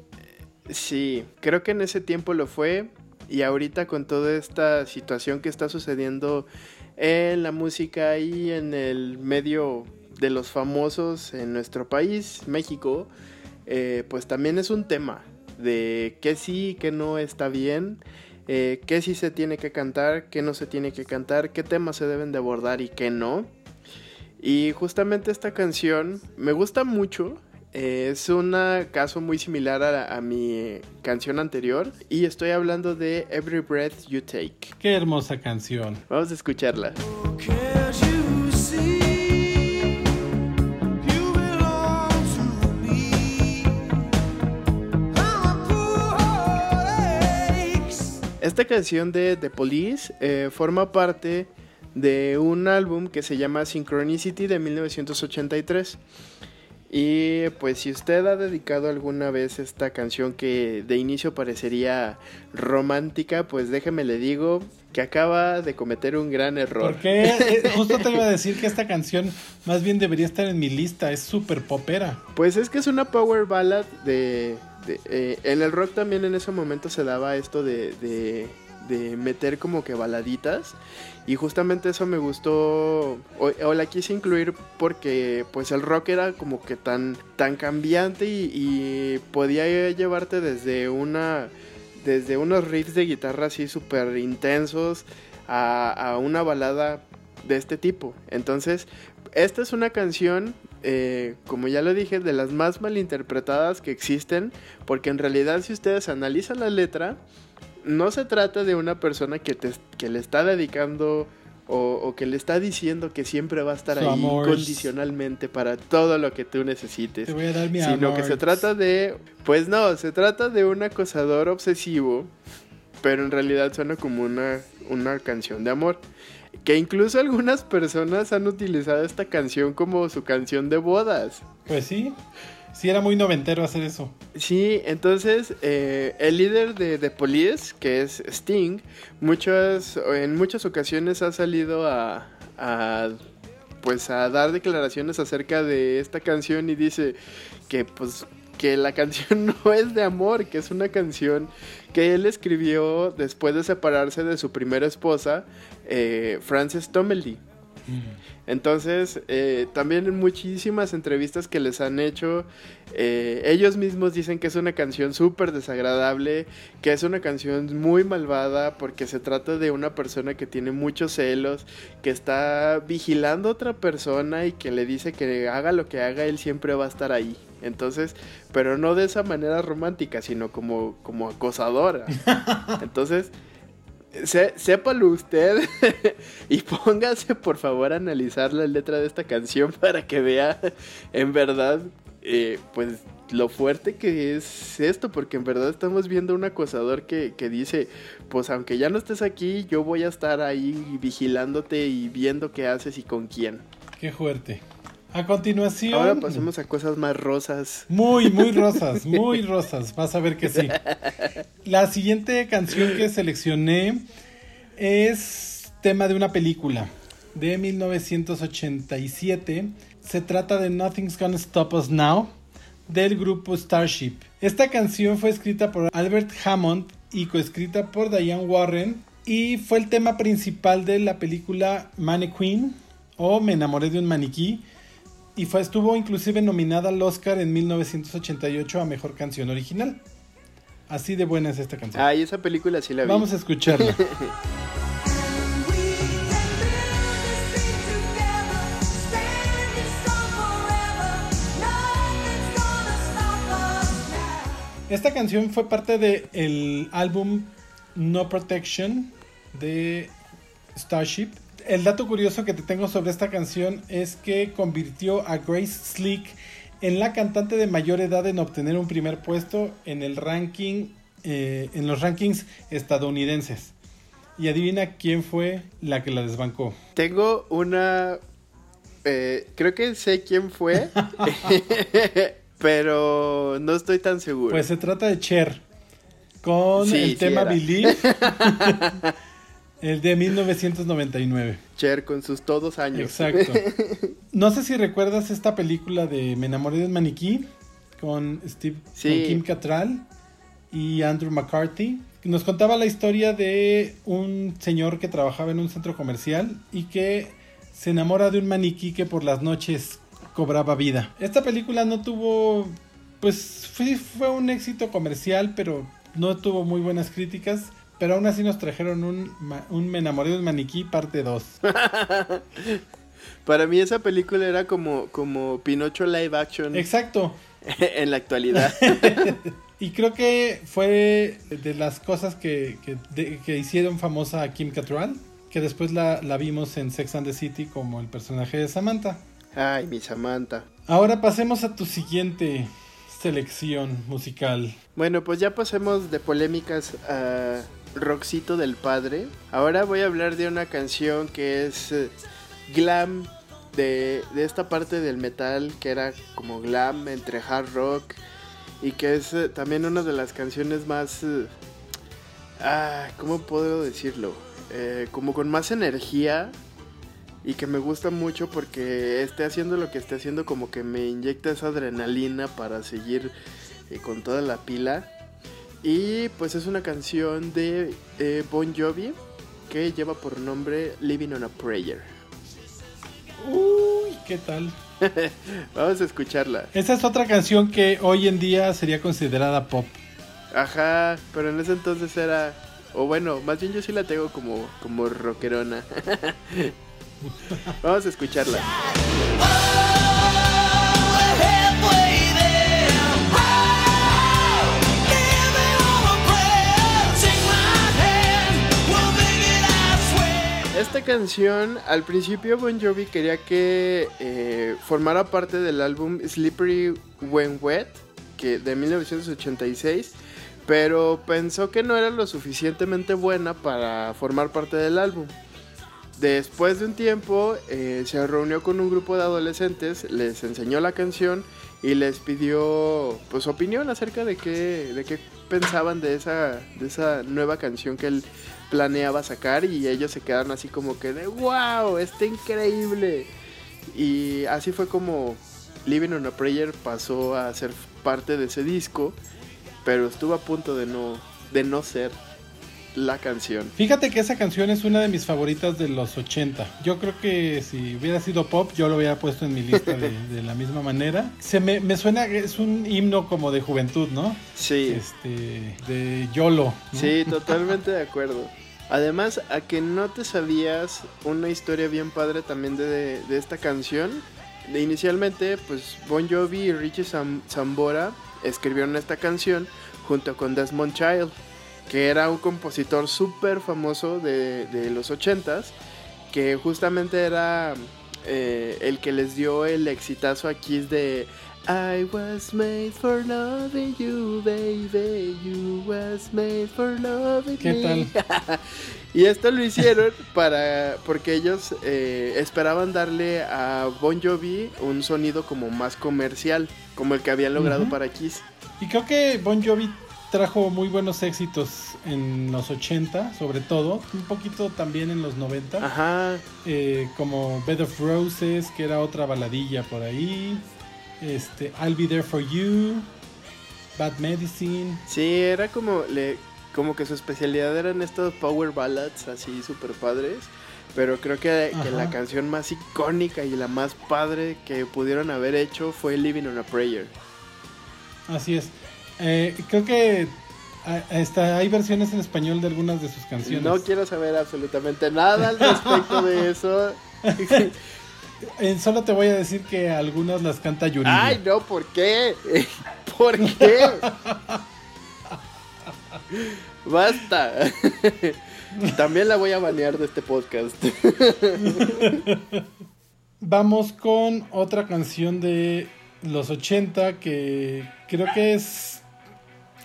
Sí, creo que en ese tiempo lo fue. Y ahorita con toda esta situación que está sucediendo en la música y en el medio de los famosos en nuestro país, México, eh, pues también es un tema de qué sí, qué no está bien, eh, qué sí se tiene que cantar, qué no se tiene que cantar, qué temas se deben de abordar y qué no. Y justamente esta canción me gusta mucho. Eh, es un caso muy similar a, a, mi canción anterior y estoy hablando de Every Breath You Take. Qué hermosa canción. Vamos a escucharla. Esta canción de The Police eh, forma parte de un álbum que se llama Synchronicity de 1983. Y pues si usted ha dedicado alguna vez esta canción que de inicio parecería romántica, pues déjeme le digo que acaba de cometer un gran error. Porque eh, justo te iba a decir que esta canción más bien debería estar en mi lista, es súper popera. Pues es que es una power ballad de, eh, en el rock también en ese momento se daba esto de, de, meter como que baladitas y justamente eso me gustó o, la quise incluir porque pues el rock era como que tan, tan cambiante y, podía llevarte desde una desde unos riffs de guitarra así súper intensos a, a una balada de este tipo. Entonces esta es una canción eh, como ya lo dije, de las más malinterpretadas que existen, porque en realidad si ustedes analizan la letra, no se trata de una persona que, te, que le está dedicando o, que le está diciendo que siempre va a estar ahí condicionalmente para todo lo que tú necesites, sino que se trata de, pues no, se trata de un acosador obsesivo, pero en realidad suena como una, una canción de amor. Que incluso algunas personas han utilizado esta canción como su canción de bodas. Pues sí. Sí, era muy noventero hacer eso. Sí, entonces eh, el líder de The Police, que es Sting, muchas, en muchas ocasiones ha salido a, a, pues a dar declaraciones acerca de esta canción y dice que pues que la canción no es de amor, que es una canción que él escribió después de separarse de su primera esposa, eh, Frances Tomelty. Entonces, eh, también en muchísimas entrevistas que les han hecho, eh, ellos mismos dicen que es una canción súper desagradable, que es una canción muy malvada porque se trata de una persona que tiene muchos celos, que está vigilando a otra persona y que le dice que haga lo que haga, él siempre va a estar ahí. Entonces, pero no de esa manera romántica, sino como, como acosadora. Entonces, sépalo usted y póngase por favor a analizar la letra de esta canción para que vea en verdad eh, pues lo fuerte que es esto, porque en verdad estamos viendo un acosador que, que, dice, pues aunque ya no estés aquí, yo voy a estar ahí vigilándote y viendo qué haces y con quién. Qué fuerte. A continuación. Ahora pasemos a cosas más rosas. Muy, muy rosas, muy rosas. Vas a ver que sí. La siguiente canción que seleccioné es tema de una película de 1987. Se trata de Nothing's Gonna Stop Us Now del grupo Starship. Esta canción fue escrita por Albert Hammond y coescrita por Diane Warren y fue el tema principal de la película Mannequin o Me enamoré de un maniquí y fue, estuvo inclusive nominada al Oscar en 1988 a Mejor Canción Original. Así de buena es esta canción. Ay, esa película sí la vi. Vamos a escucharla. Esta canción fue parte del álbum No Protection de Starship. El dato curioso que te tengo sobre esta canción es que convirtió a Grace Slick en la cantante de mayor edad en obtener un primer puesto en el ranking, eh, en los rankings estadounidenses. Y adivina quién fue la que la desbancó. Tengo una, eh, creo que sé quién fue. pero no estoy tan seguro. Pues se trata de Cher, con el tema Believe, el de 1999. Cher con sus todos años. Exacto. No sé si recuerdas esta película de Me enamoré del maniquí, con, Steve, con Kim Cattrall y Andrew McCarthy. Nos contaba la historia de un señor que trabajaba en un centro comercial y que se enamora de un maniquí que por las noches cobraba vida. Esta película no tuvo, pues fue, fue un éxito comercial, pero no tuvo muy buenas críticas. Pero aún así nos trajeron un, un Me enamoré de un maniquí parte 2. Para mí esa película era como, como Pinocho live action. Exacto. en la actualidad. y creo que fue de las cosas que, que, hicieron famosa a Kim Cattrall, que después la, la vimos en Sex and the City como el personaje de Samantha. Ay, mi Samantha. Ahora pasemos a tu siguiente selección musical. Bueno, pues ya pasemos de polémicas a Roxito del Padre. Ahora voy a hablar de una canción que es eh, glam de, esta parte del metal que era como glam entre hard rock y que es eh, también una de las canciones más... Eh, ah, ¿cómo puedo decirlo? como con más energía y que me gusta mucho porque esté haciendo lo que esté haciendo como que me inyecta esa adrenalina para seguir con toda la pila. Y pues es una canción de eh, Bon Jovi que lleva por nombre Living on a Prayer. Uy, ¿qué tal? Vamos a escucharla. Esa es otra canción que hoy en día sería considerada pop. Ajá, pero en ese entonces era... O bueno, más bien yo sí la tengo como, como rockerona. Vamos a escucharla. Esta canción, al principio Bon Jovi quería que eh, formara parte del álbum Slippery When Wet, que de 1986, pero pensó que no era lo suficientemente buena para formar parte del álbum. Después de un tiempo eh, se reunió con un grupo de adolescentes, les enseñó la canción y les pidió pues opinión acerca de qué, de qué pensaban de esa, de esa nueva canción que él planeaba sacar y ellos se quedaron así como que de wow, está increíble. Y así fue como Living on a Prayer pasó a ser parte de ese disco, pero estuvo a punto de no, de no ser la canción. Fíjate que esa canción es una de mis favoritas de los 80. Yo creo que si hubiera sido pop, yo lo hubiera puesto en mi lista de, la misma manera. Se me, me, suena, es un himno como de juventud, ¿no? Sí. Este, de YOLO. Sí, totalmente de acuerdo. Además, a que no te sabías una historia bien padre también de, de esta canción. De inicialmente, pues Bon Jovi y Richie Zambora escribieron esta canción junto con Desmond Child que era un compositor súper famoso de, los ochentas, que justamente era eh, el que les dio el exitazo a Kiss de I was made for loving you, baby. You was made for loving ¿Qué me. tal? y esto lo hicieron para porque ellos eh, esperaban darle a Bon Jovi un sonido como más comercial, como el que habían logrado para Kiss. Y creo que Bon Jovi trajo muy buenos éxitos en los 80, sobre todo, un poquito también en los 90, Ajá. eh, como Bed of Roses, que era otra baladilla por ahí, este, I'll Be There For You, Bad Medicine, Sí, era como le como que su especialidad eran estos power ballads así super padres. Pero creo que, que la canción más icónica y la más padre que pudieron haber hecho fue Living on a Prayer. así es. Eh, creo que ah, está, hay versiones en español de algunas de sus canciones. No quiero saber absolutamente nada al respecto de eso. Eh, solo te voy a decir que algunas las canta Yuridia. Ay, no, ¿por qué? ¿Por qué? Basta. También la voy a banear de este podcast. Vamos con otra canción de los 80 que creo que es,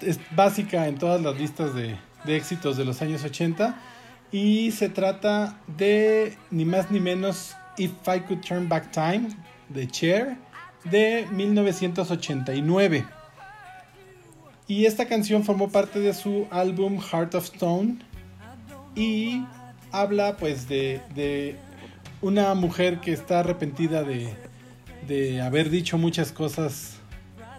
es básica en todas las listas de, de éxitos de los años 80 y se trata de ni más ni menos If I Could Turn Back Time de Cher de 1989. Y esta canción formó parte de su álbum Heart of Stone y habla pues de, de una mujer que está arrepentida de, de haber dicho muchas cosas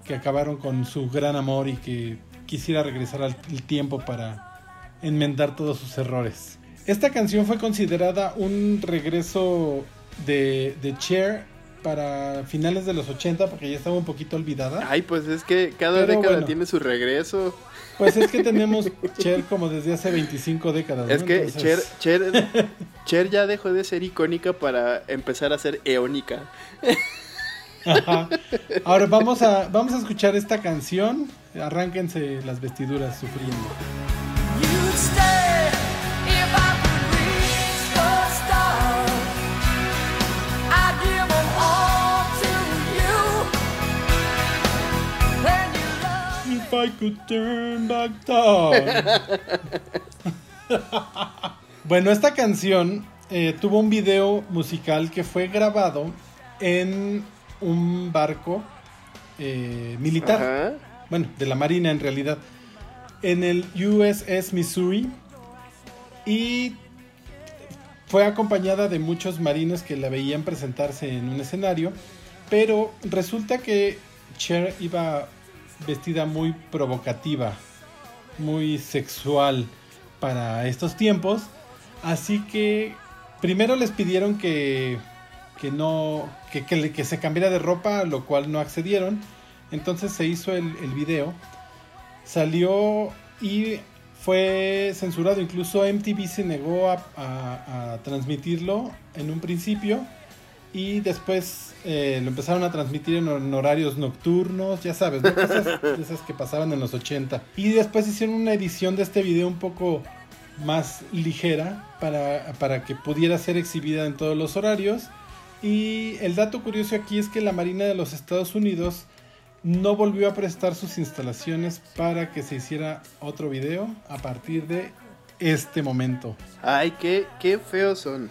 que acabaron con su gran amor y que quisiera regresar al tiempo para enmendar todos sus errores. Esta canción fue considerada un regreso de, de Cher para finales de los 80 porque ya estaba un poquito olvidada. Ay, pues es que cada Pero década bueno. tiene su regreso. Pues es que tenemos Cher como desde hace 25 décadas. Es ¿no? que Entonces- Cher, Cher, Cher ya dejó de ser icónica para empezar a ser eónica. Ajá. Ahora vamos a, vamos a escuchar esta canción. Arránquense las vestiduras sufriendo. You'd I could turn back time. bueno, esta canción eh, tuvo un video musical que fue grabado en un barco eh, militar. Ajá. bueno, de la Marina en realidad, en el USS Missouri y fue acompañada de muchos marinos que la veían presentarse en un escenario, pero resulta que Cher iba vestida muy provocativa, muy sexual para estos tiempos, así que primero les pidieron que que no que, que se cambiara de ropa, lo cual no accedieron. Entonces se hizo el, video, salió y fue censurado. Incluso MTV se negó a transmitirlo en un principio y después eh, lo empezaron a transmitir en, hor- en horarios nocturnos, ya sabes, ¿no? cosas esas que pasaban en los 80. Y después hicieron una edición de este video un poco más ligera para, para que pudiera ser exhibida en todos los horarios. Y el dato curioso aquí es que la Marina de los Estados Unidos no volvió a prestar sus instalaciones para que se hiciera otro video a partir de este momento. Ay, qué, qué feos son.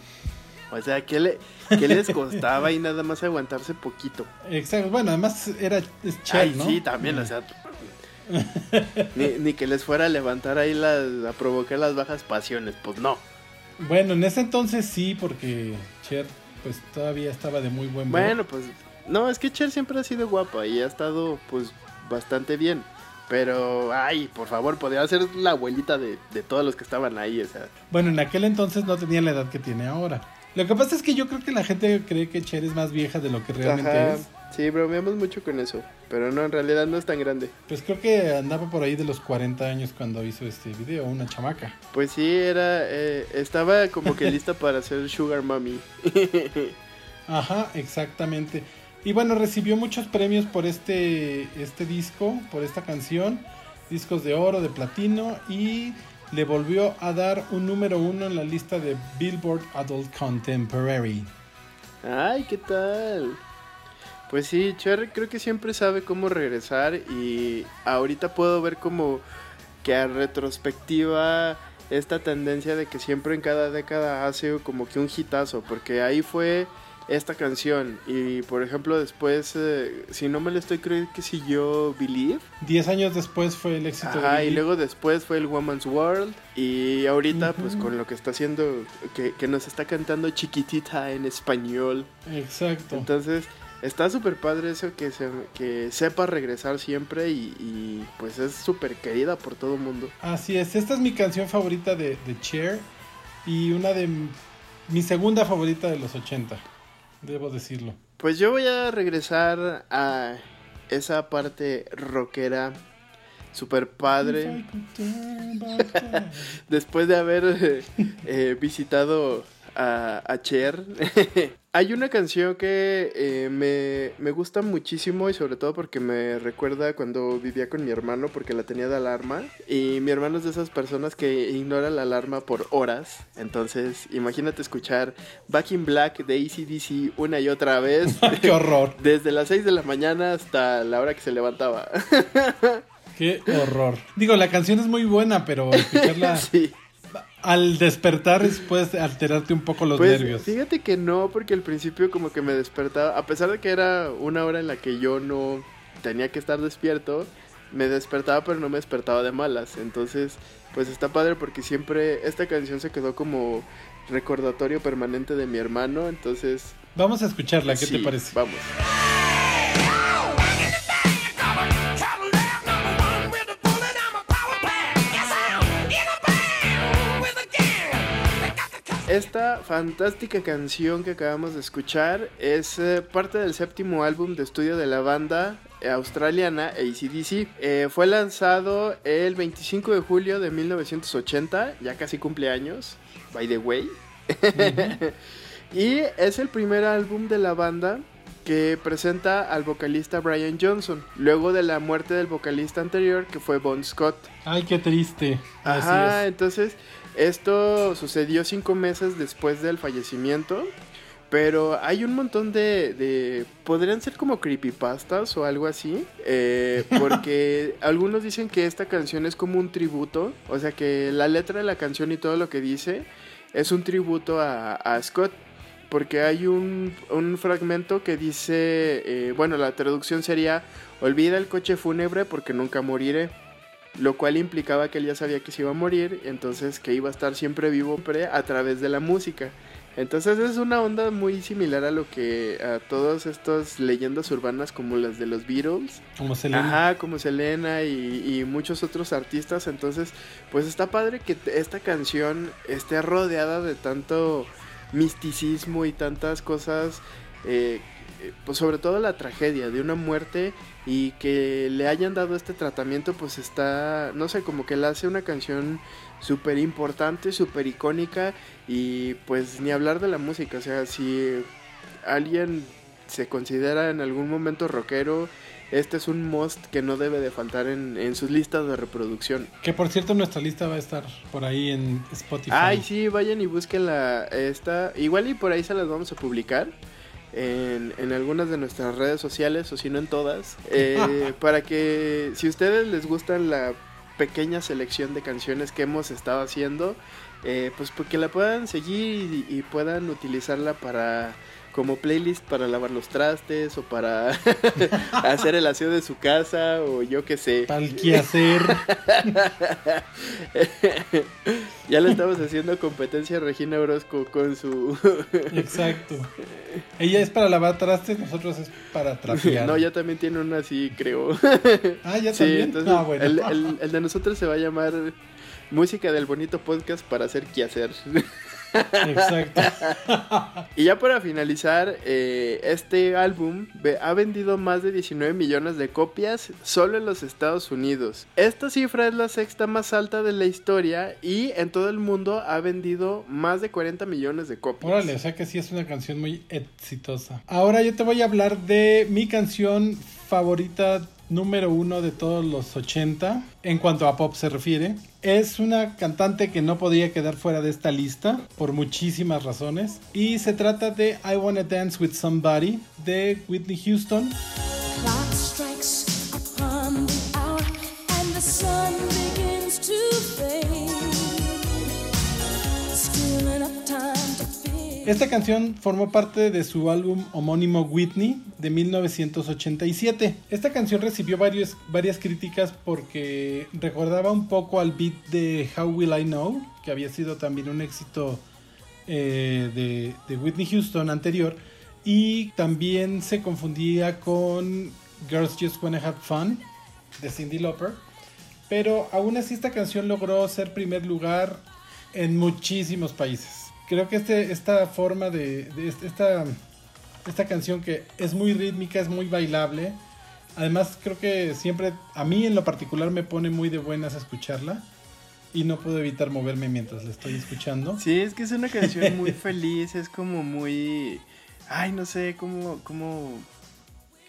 O sea, ¿qué, le, qué les costaba y nada más aguantarse poquito? Exacto. Bueno, además era Ay, ¿no? sí, también, o sea. ni, ni que les fuera a levantar ahí las. a provocar las bajas pasiones, pues no. Bueno, en ese entonces sí, porque Cher pues todavía estaba de muy buen. Bueno, pues. No, es que Cher siempre ha sido guapa y ha estado, pues, bastante bien. Pero, ay, por favor, podría ser la abuelita de, de todos los que estaban ahí, o sea. Bueno, en aquel entonces no tenía la edad que tiene ahora. Lo que pasa es que yo creo que la gente cree que Cher es más vieja de lo que realmente Ajá. es. Sí, bromeamos mucho con eso. Pero no, en realidad no es tan grande. Pues creo que andaba por ahí de los 40 años cuando hizo este video, una chamaca. Pues sí, era. eh, estaba como que lista para ser Sugar Mommy. Ajá, exactamente. Y bueno, recibió muchos premios por este, este disco, por esta canción. Discos de oro, de platino. Y le volvió a dar un número uno en la lista de Billboard Adult Contemporary. Ay, ¿qué tal? Pues sí, Cher creo que siempre sabe cómo regresar y ahorita puedo ver como que a retrospectiva esta tendencia de que siempre en cada década hace como que un hitazo, porque ahí fue esta canción. Y por ejemplo después, eh, si no me lo estoy creyendo que siguió Believe, Diez años después fue el éxito Ajá, de y luego después fue el Woman's World. Y ahorita pues con lo que está haciendo, que, que nos está cantando chiquitita en español. Exacto. Entonces, está súper padre eso que, se, que sepa regresar siempre y, y, pues es súper querida por todo el mundo. Así es, esta es mi canción favorita de, de Cher y una de mi segunda favorita de los 80, debo decirlo. Pues yo voy a regresar a esa parte rockera súper padre. Después de haber eh, visitado a, a Cher, hay una canción que eh, me, me gusta muchísimo y sobre todo porque me recuerda cuando vivía con mi hermano porque la tenía de alarma y mi hermano es de esas personas que ignora la alarma por horas. Entonces, imagínate escuchar Back in Black de ACDC una y otra vez. ¡Qué horror! Desde las 6 de la mañana hasta la hora que se levantaba. ¡Qué horror! Digo, la canción es muy buena, pero escucharla sí. Al despertar es, puedes alterarte un poco los Pues nervios. fíjate que no, porque al principio como que me despertaba, a pesar de que era una hora en la que yo no tenía que estar despierto, me despertaba pero no me despertaba de malas. Entonces, pues está padre porque siempre esta canción se quedó como recordatorio permanente de mi hermano, entonces... Vamos a escucharla, ¿qué sí, te parece? Vamos. Esta fantástica canción que acabamos de escuchar es eh, parte del séptimo álbum de estudio de la banda eh, australiana ACDC. Eh, fue lanzado el 25 de julio de 1980, ya casi cumpleaños, by the way. y es el primer álbum de la banda que presenta al vocalista Brian Johnson, luego de la muerte del vocalista anterior que fue Bon Scott. Ay, qué triste. Así Ajá, es. entonces esto sucedió cinco meses después del fallecimiento. Pero hay un montón de, de- Podrían ser como creepypastas o algo así. eh, porque algunos dicen que esta canción es como un tributo. O sea que la letra de la canción y todo lo que dice es un tributo a, a Scott. Porque hay un, un fragmento que dice... eh, bueno, la traducción sería... Olvida el coche fúnebre porque nunca moriré. Lo cual implicaba que él ya sabía que se iba a morir, entonces que iba a estar siempre vivo siempre a través de la música. Entonces es una onda muy similar a lo que a todas estas leyendas urbanas como las de los Beatles. Como se le Ajá, como Selena y, y muchos otros artistas. Entonces, pues está padre que esta canción esté rodeada de tanto misticismo y tantas cosas. eh, pues sobre todo la tragedia de una muerte y que le hayan dado este tratamiento pues está, no sé, como que le hace una canción súper importante, súper icónica y pues ni hablar de la música, o sea, si alguien se considera en algún momento rockero, este es un must que no debe de faltar en, en sus listas de reproducción. Que por cierto nuestra lista va a estar por ahí en Spotify. Ay, sí, vayan y busquen la esta. Igual y por ahí se las vamos a publicar en, en algunas de nuestras redes sociales, o si no en todas. eh, para que si ustedes les gustan la pequeña selección de canciones que hemos estado haciendo, eh, pues porque la puedan seguir y, y puedan utilizarla para como playlist para lavar los trastes o para hacer el aseo de su casa o yo qué sé. Para el quehacer. ya le estamos haciendo competencia a Regina Orozco con su... Exacto. Ella es para lavar trastes, nosotros es para trapear. no, ya también tiene una así, creo. Ah, ya sí, también. entonces Ah, bueno. el, el- el de nosotros se va a llamar Música del Bonito Podcast para hacer quehacer. Exacto. y ya para finalizar, eh, este álbum ha vendido más de 19 millones de copias solo en los Estados Unidos. Esta cifra es la sexta más alta de la historia y en todo el mundo ha vendido más de 40 millones de copias. Órale, o sea que sí es una canción muy exitosa. Ahora yo te voy a hablar de mi canción favorita número uno de todos los 80 en cuanto a pop se refiere. Es una cantante que no podía quedar fuera de esta lista por muchísimas razones. Y se trata de I Wanna Dance with Somebody de Whitney Houston. Time. Esta canción formó parte de su álbum homónimo Whitney de 1987. Esta canción recibió varias críticas porque recordaba un poco al beat de How Will I Know, que había sido también un éxito eh, de, de Whitney Houston anterior, y también se confundía con Girls Just Wanna Have Fun de Cindy Lauper. Pero aún así esta canción logró ser primer lugar en muchísimos países. Creo que este, esta forma de, de esta, esta canción que es muy rítmica, es muy bailable. Además creo que siempre, a mí en lo particular me pone muy de buenas escucharla. Y no puedo evitar moverme mientras la estoy escuchando. Sí, es que es una canción muy feliz, es como muy... Ay, no sé cómo, cómo,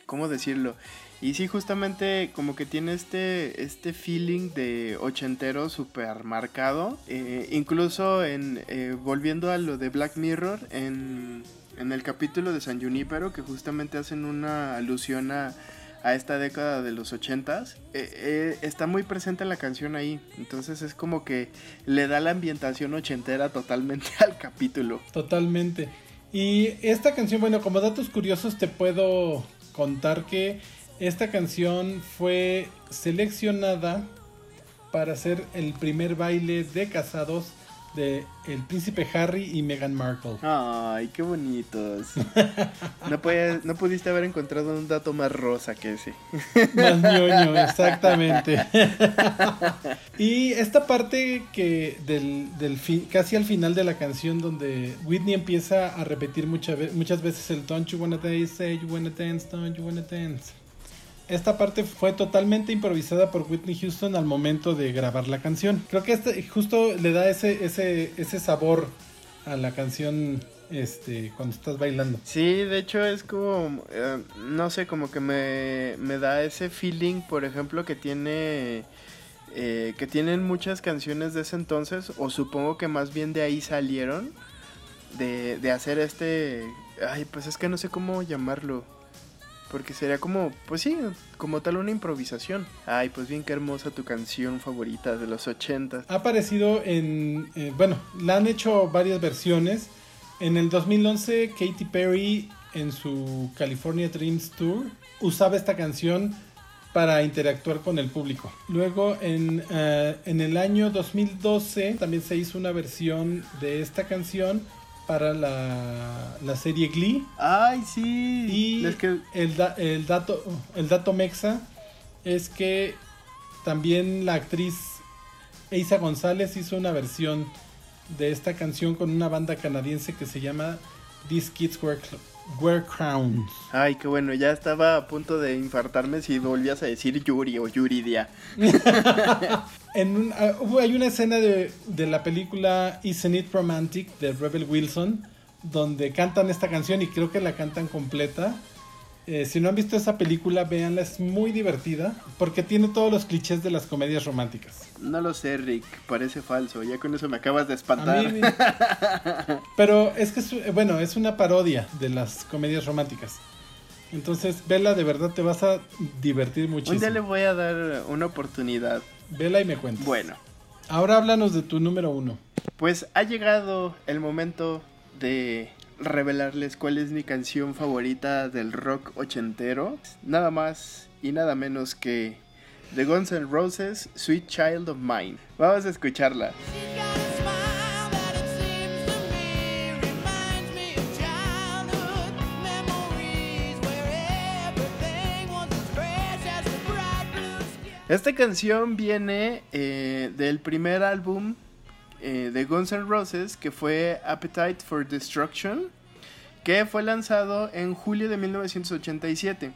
cómo decirlo. Y sí, justamente como que tiene este, este feeling de ochentero super marcado. Eh, incluso en eh, volviendo a lo de Black Mirror, en, en el capítulo de San Junipero, que justamente hacen una alusión a, a esta década de los ochentas, eh, está muy presente la canción ahí. Entonces es como que le da la ambientación ochentera totalmente al capítulo. Totalmente. Y esta canción, bueno, como datos curiosos te puedo contar que esta canción fue seleccionada para ser el primer baile de casados de el príncipe Harry y Meghan Markle. Ay, qué bonitos. No, no pudiste haber encontrado un dato más rosa que ese. Más ñoño, exactamente. y esta parte que del, del fin- casi al final de la canción donde Whitney empieza a repetir mucha muchas veces el Don't you wanna dance, you wanna dance, don't you wanna dance. Esta parte fue totalmente improvisada por Whitney Houston al momento de grabar la canción. Creo que este justo le da ese, ese, ese sabor a la canción este, cuando estás bailando. Sí, de hecho es como, eh, no sé, como que me, me da ese feeling, por ejemplo, que tiene, eh, que tienen muchas canciones de ese entonces, o supongo que más bien de ahí salieron, de, de hacer este, ay, pues es que no sé cómo llamarlo, porque sería como, pues sí, como tal una improvisación. Ay, pues bien, qué hermosa tu canción favorita de los ochentas. Ha aparecido en. eh, bueno, la han hecho varias versiones. En el 2011, Katy Perry, en su California Dreams Tour, usaba esta canción para interactuar con el público. Luego, en, eh, en el año 2012, también se hizo una versión de esta canción para la, la serie Glee. Ay, sí. Y es que el, da- el dato, el dato mexa es que también la actriz Eisa González hizo una versión de esta canción con una banda canadiense que se llama These Kids Wear, Cl- Wear Crowns. Ay, qué bueno, ya estaba a punto de infartarme si volvías a decir Yuri o Yuridia. En un- hubo- hay una escena de, de la película Isn't It Romantic de Rebel Wilson donde cantan esta canción y creo que la cantan completa. Eh, si no han visto esa película, véanla, es muy divertida porque tiene todos los clichés de las comedias románticas. No lo sé, Rick, parece falso, ya con eso me acabas de espantar. mí- pero es que, es, eh, bueno, es una parodia de las comedias románticas. Entonces, vela, de verdad te vas a divertir Un muchísimo. día le voy a dar una oportunidad. Vela y me cuentas. Bueno, Ahora háblanos de tu número uno. pues ha llegado el momento de revelarles cuál es mi canción favorita del rock ochentero. Nada más y nada menos que The Guns N' Roses, Sweet Child of Mine. Vamos a escucharla. Esta canción viene eh, del primer álbum eh, de Guns N' Roses que fue Appetite for Destruction, que fue lanzado en julio de 1987.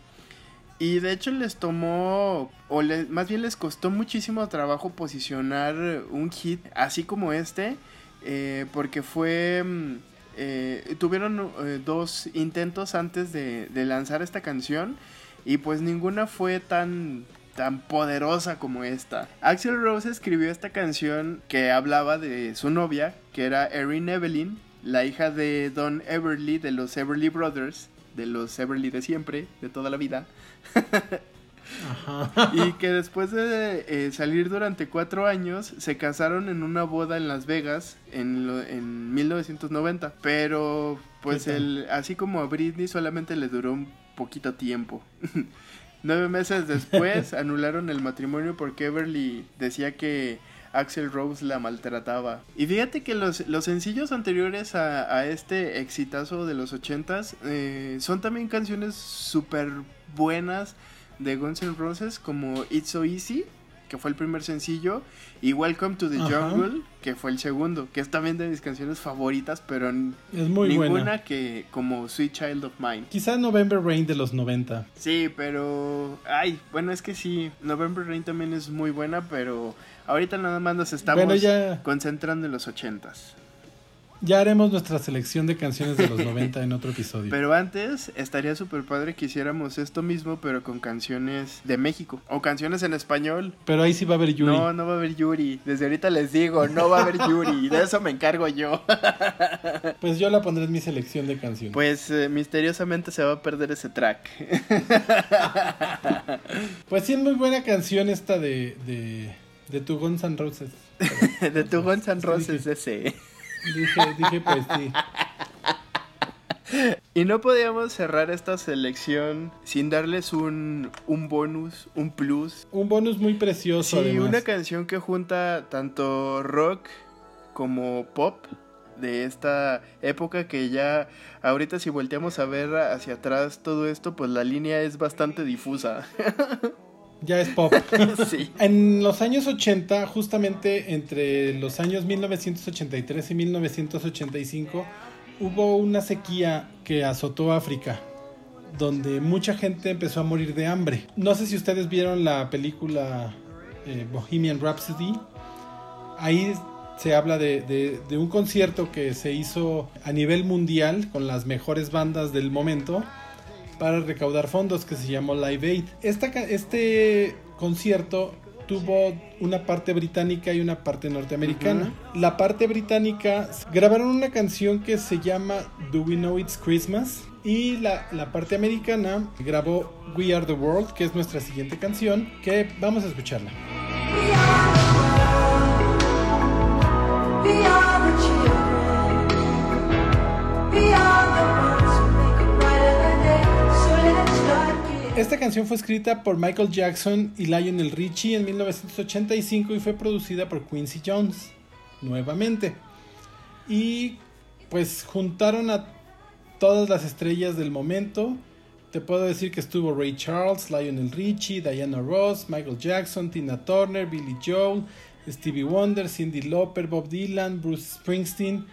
Y de hecho les tomó, o más bien les costó muchísimo trabajo posicionar un hit así como este, eh, porque fue... mm, eh, tuvieron dos intentos antes de, de lanzar esta canción y pues ninguna fue tan tan poderosa como esta. Axel Rose escribió esta canción que hablaba de su novia, que era Erin Evelyn, la hija de Don Everly de los Everly Brothers, de los Everly de siempre, de toda la vida. Ajá. y que después de eh, salir durante cuatro años se casaron en una boda en Las Vegas en, lo- en 1990 pero pues el así como a Britney solamente le duró un poquito tiempo nueve meses después anularon el matrimonio porque Everly decía que Axel Rose la maltrataba. Y fíjate que los, los sencillos anteriores a, este exitazo de los ochentas eh, son también canciones súper buenas de Guns N' Roses como It's So Easy, que fue el primer sencillo, y Welcome to the Ajá. Jungle, que fue el segundo, que es también de mis canciones favoritas, pero Es muy ninguna buena. que como Sweet Child of Mine. Quizá November Rain de los 90. Sí, pero. Ay, bueno, es que sí. November Rain también es muy buena, pero ahorita nada más nos estamos Bueno, ya- concentrando en los ochentas. Ya haremos nuestra selección de canciones de los 90 en otro episodio. Pero antes estaría súper padre que hiciéramos esto mismo, pero con canciones de México. O canciones en español. Pero ahí sí va a haber Yuri. No, no va a haber Yuri. Desde ahorita les digo, no va a haber Yuri. De eso me encargo yo. Pues yo la pondré en mi selección de canciones. Pues eh, misteriosamente se va a perder ese track. Pues sí, es muy buena canción esta de, de, de tu Guns N' Roses. de tu Guns N' Roses ese. Dije, dije pues sí. Y no podíamos cerrar esta selección sin darles un, un bonus, un plus. Un bonus muy precioso. Sí, además. una canción que junta tanto rock como pop de esta época que ya ahorita si volteamos a ver hacia atrás todo esto, pues la línea es bastante difusa. Ya es pop. sí. En los años 80, justamente entre los años 1983 y 1985, hubo una sequía que azotó África, donde mucha gente empezó a morir de hambre. No sé si ustedes vieron la película eh, Bohemian Rhapsody. Ahí se habla de, de- de un concierto que se hizo a nivel mundial con las mejores bandas del momento para recaudar fondos que se llamó Live Aid. Esta este concierto tuvo una parte británica y una parte norteamericana. La parte británica grabaron una canción que se llama Do We Know It's Christmas y la, la parte americana grabó We Are the World, que es nuestra siguiente canción, que vamos a escucharla. We are the world. We are the children. We are the ones Esta canción fue escrita por Michael Jackson y Lionel Richie en 1985 y fue producida por Quincy Jones nuevamente. Y pues juntaron a todas las estrellas del momento. Te puedo decir que estuvo Ray Charles, Lionel Richie, Diana Ross, Michael Jackson, Tina Turner, Billy Joel, Stevie Wonder, Cindy Lauper, Bob Dylan, Bruce Springsteen,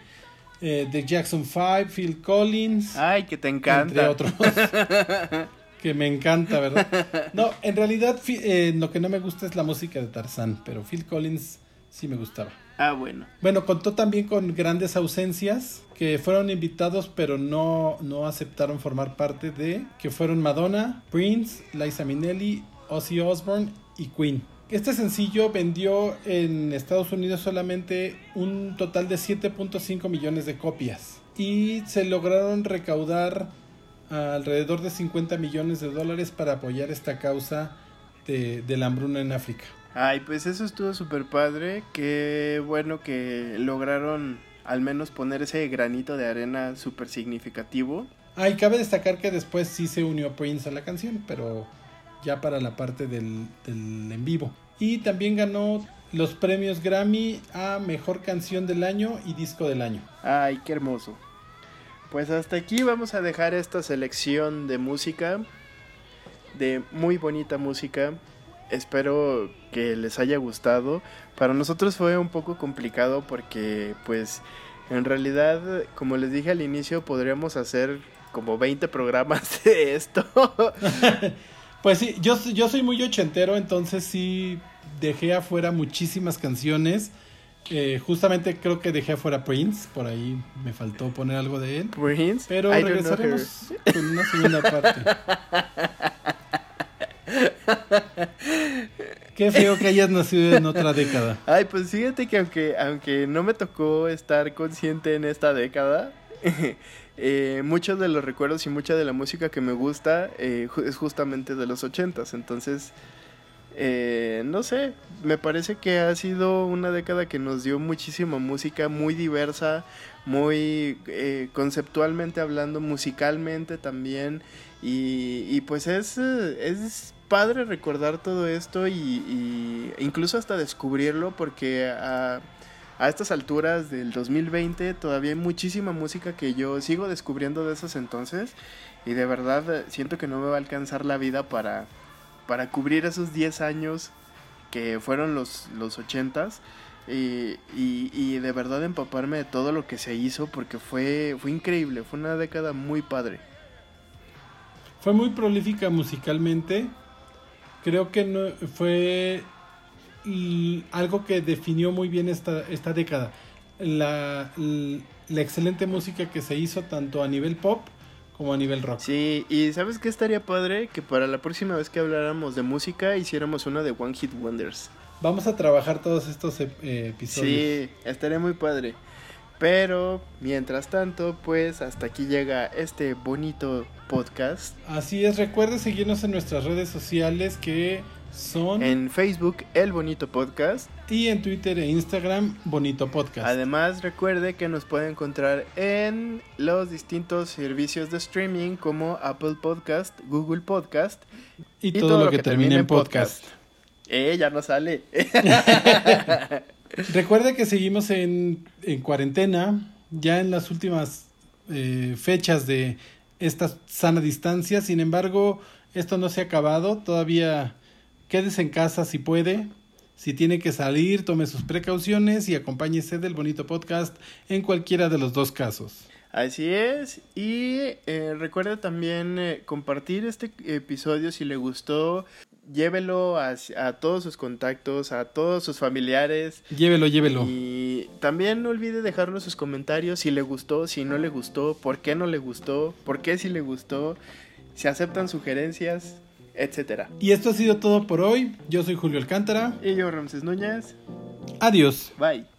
eh, The Jackson 5, Phil Collins Ay, que te entre encanta. otros. que me encanta, ¿verdad? No, en realidad eh, lo que no me gusta es la música de Tarzán, pero Phil Collins sí me gustaba. Ah, bueno. Bueno, contó también con grandes ausencias que fueron invitados pero no, no aceptaron formar parte de, que fueron Madonna, Prince, Liza Minnelli, Ozzy Osbourne y Queen. Este sencillo vendió en Estados Unidos solamente un total de 7.5 millones de copias y se lograron recaudar alrededor de 50 millones de dólares para apoyar esta causa de, de la hambruna en África. Ay, pues eso estuvo súper padre. Qué bueno que lograron al menos poner ese granito de arena súper significativo. Ah, y cabe destacar que después sí se unió Prince a la canción, pero ya para la parte del, del en vivo. Y también ganó los premios Grammy a Mejor Canción del Año y Disco del Año. Ay, qué hermoso. Pues hasta aquí vamos a dejar esta selección de música, de muy bonita música. Espero que les haya gustado. Para nosotros fue un poco complicado porque pues en realidad, como les dije al inicio, podríamos hacer como 20 programas de esto. Pues sí, yo, yo soy muy ochentero, entonces sí dejé afuera muchísimas canciones. Eh, justamente creo que dejé afuera Prince, por ahí me faltó poner algo de él. Prince, Pero I regresaremos con una segunda parte. Qué feo que hayas nacido en otra década. Ay, pues fíjate que aunque, aunque no me tocó estar consciente en esta década, eh, muchos de los recuerdos y mucha de la música que me gusta eh, es justamente de los ochentas. Entonces, eh, no sé, me parece que ha sido una década que nos dio muchísima música, muy diversa, muy eh, conceptualmente hablando, musicalmente también. Y, pues es, es padre recordar todo esto y, incluso hasta descubrirlo porque a, a estas alturas del 2020 todavía hay muchísima música que yo sigo descubriendo de esos entonces y de verdad siento que no me va a alcanzar la vida para, para cubrir esos 10 años que fueron los, los 80s. Y, y, y de verdad empaparme de todo lo que se hizo porque fue, fue increíble, fue una década muy padre. Fue muy prolífica musicalmente. Creo que no, fue algo que definió muy bien esta, esta década. La, la excelente música que se hizo tanto a nivel pop como a nivel rock. Sí, y ¿sabes qué estaría padre? Que para la próxima vez que habláramos de música hiciéramos una de One Hit Wonders. Vamos a trabajar todos estos eh, episodios. Sí, estaría muy padre. Pero, mientras tanto, pues hasta aquí llega este bonito podcast. Así es, recuerde seguirnos en nuestras redes sociales que son En Facebook, El Bonito Podcast. y en Twitter e Instagram Bonito Podcast. Además, recuerde que nos puede encontrar en los distintos servicios de streaming como Apple Podcast, Google Podcast. y, todo, lo que, termine en podcast. Eh, ya no sale. Recuerde que seguimos en, en cuarentena, ya en las últimas eh, fechas de esta sana distancia. Sin embargo, esto no se ha acabado. Todavía quédese en casa si puede. Si tiene que salir, tome sus precauciones y acompáñese del bonito podcast en cualquiera de los dos casos. Así es. Y eh, recuerde también eh, compartir este episodio si le gustó. Llévelo a, a todos sus contactos, a todos sus familiares. Llévelo, llévelo. Y también no olvide dejarnos sus comentarios si le gustó, si no le gustó, por qué no le gustó, por qué si le gustó, si aceptan sugerencias, etcétera. Y esto ha sido todo por hoy. Yo soy Julio Alcántara. Y yo, Ramses Núñez. Adiós. Bye.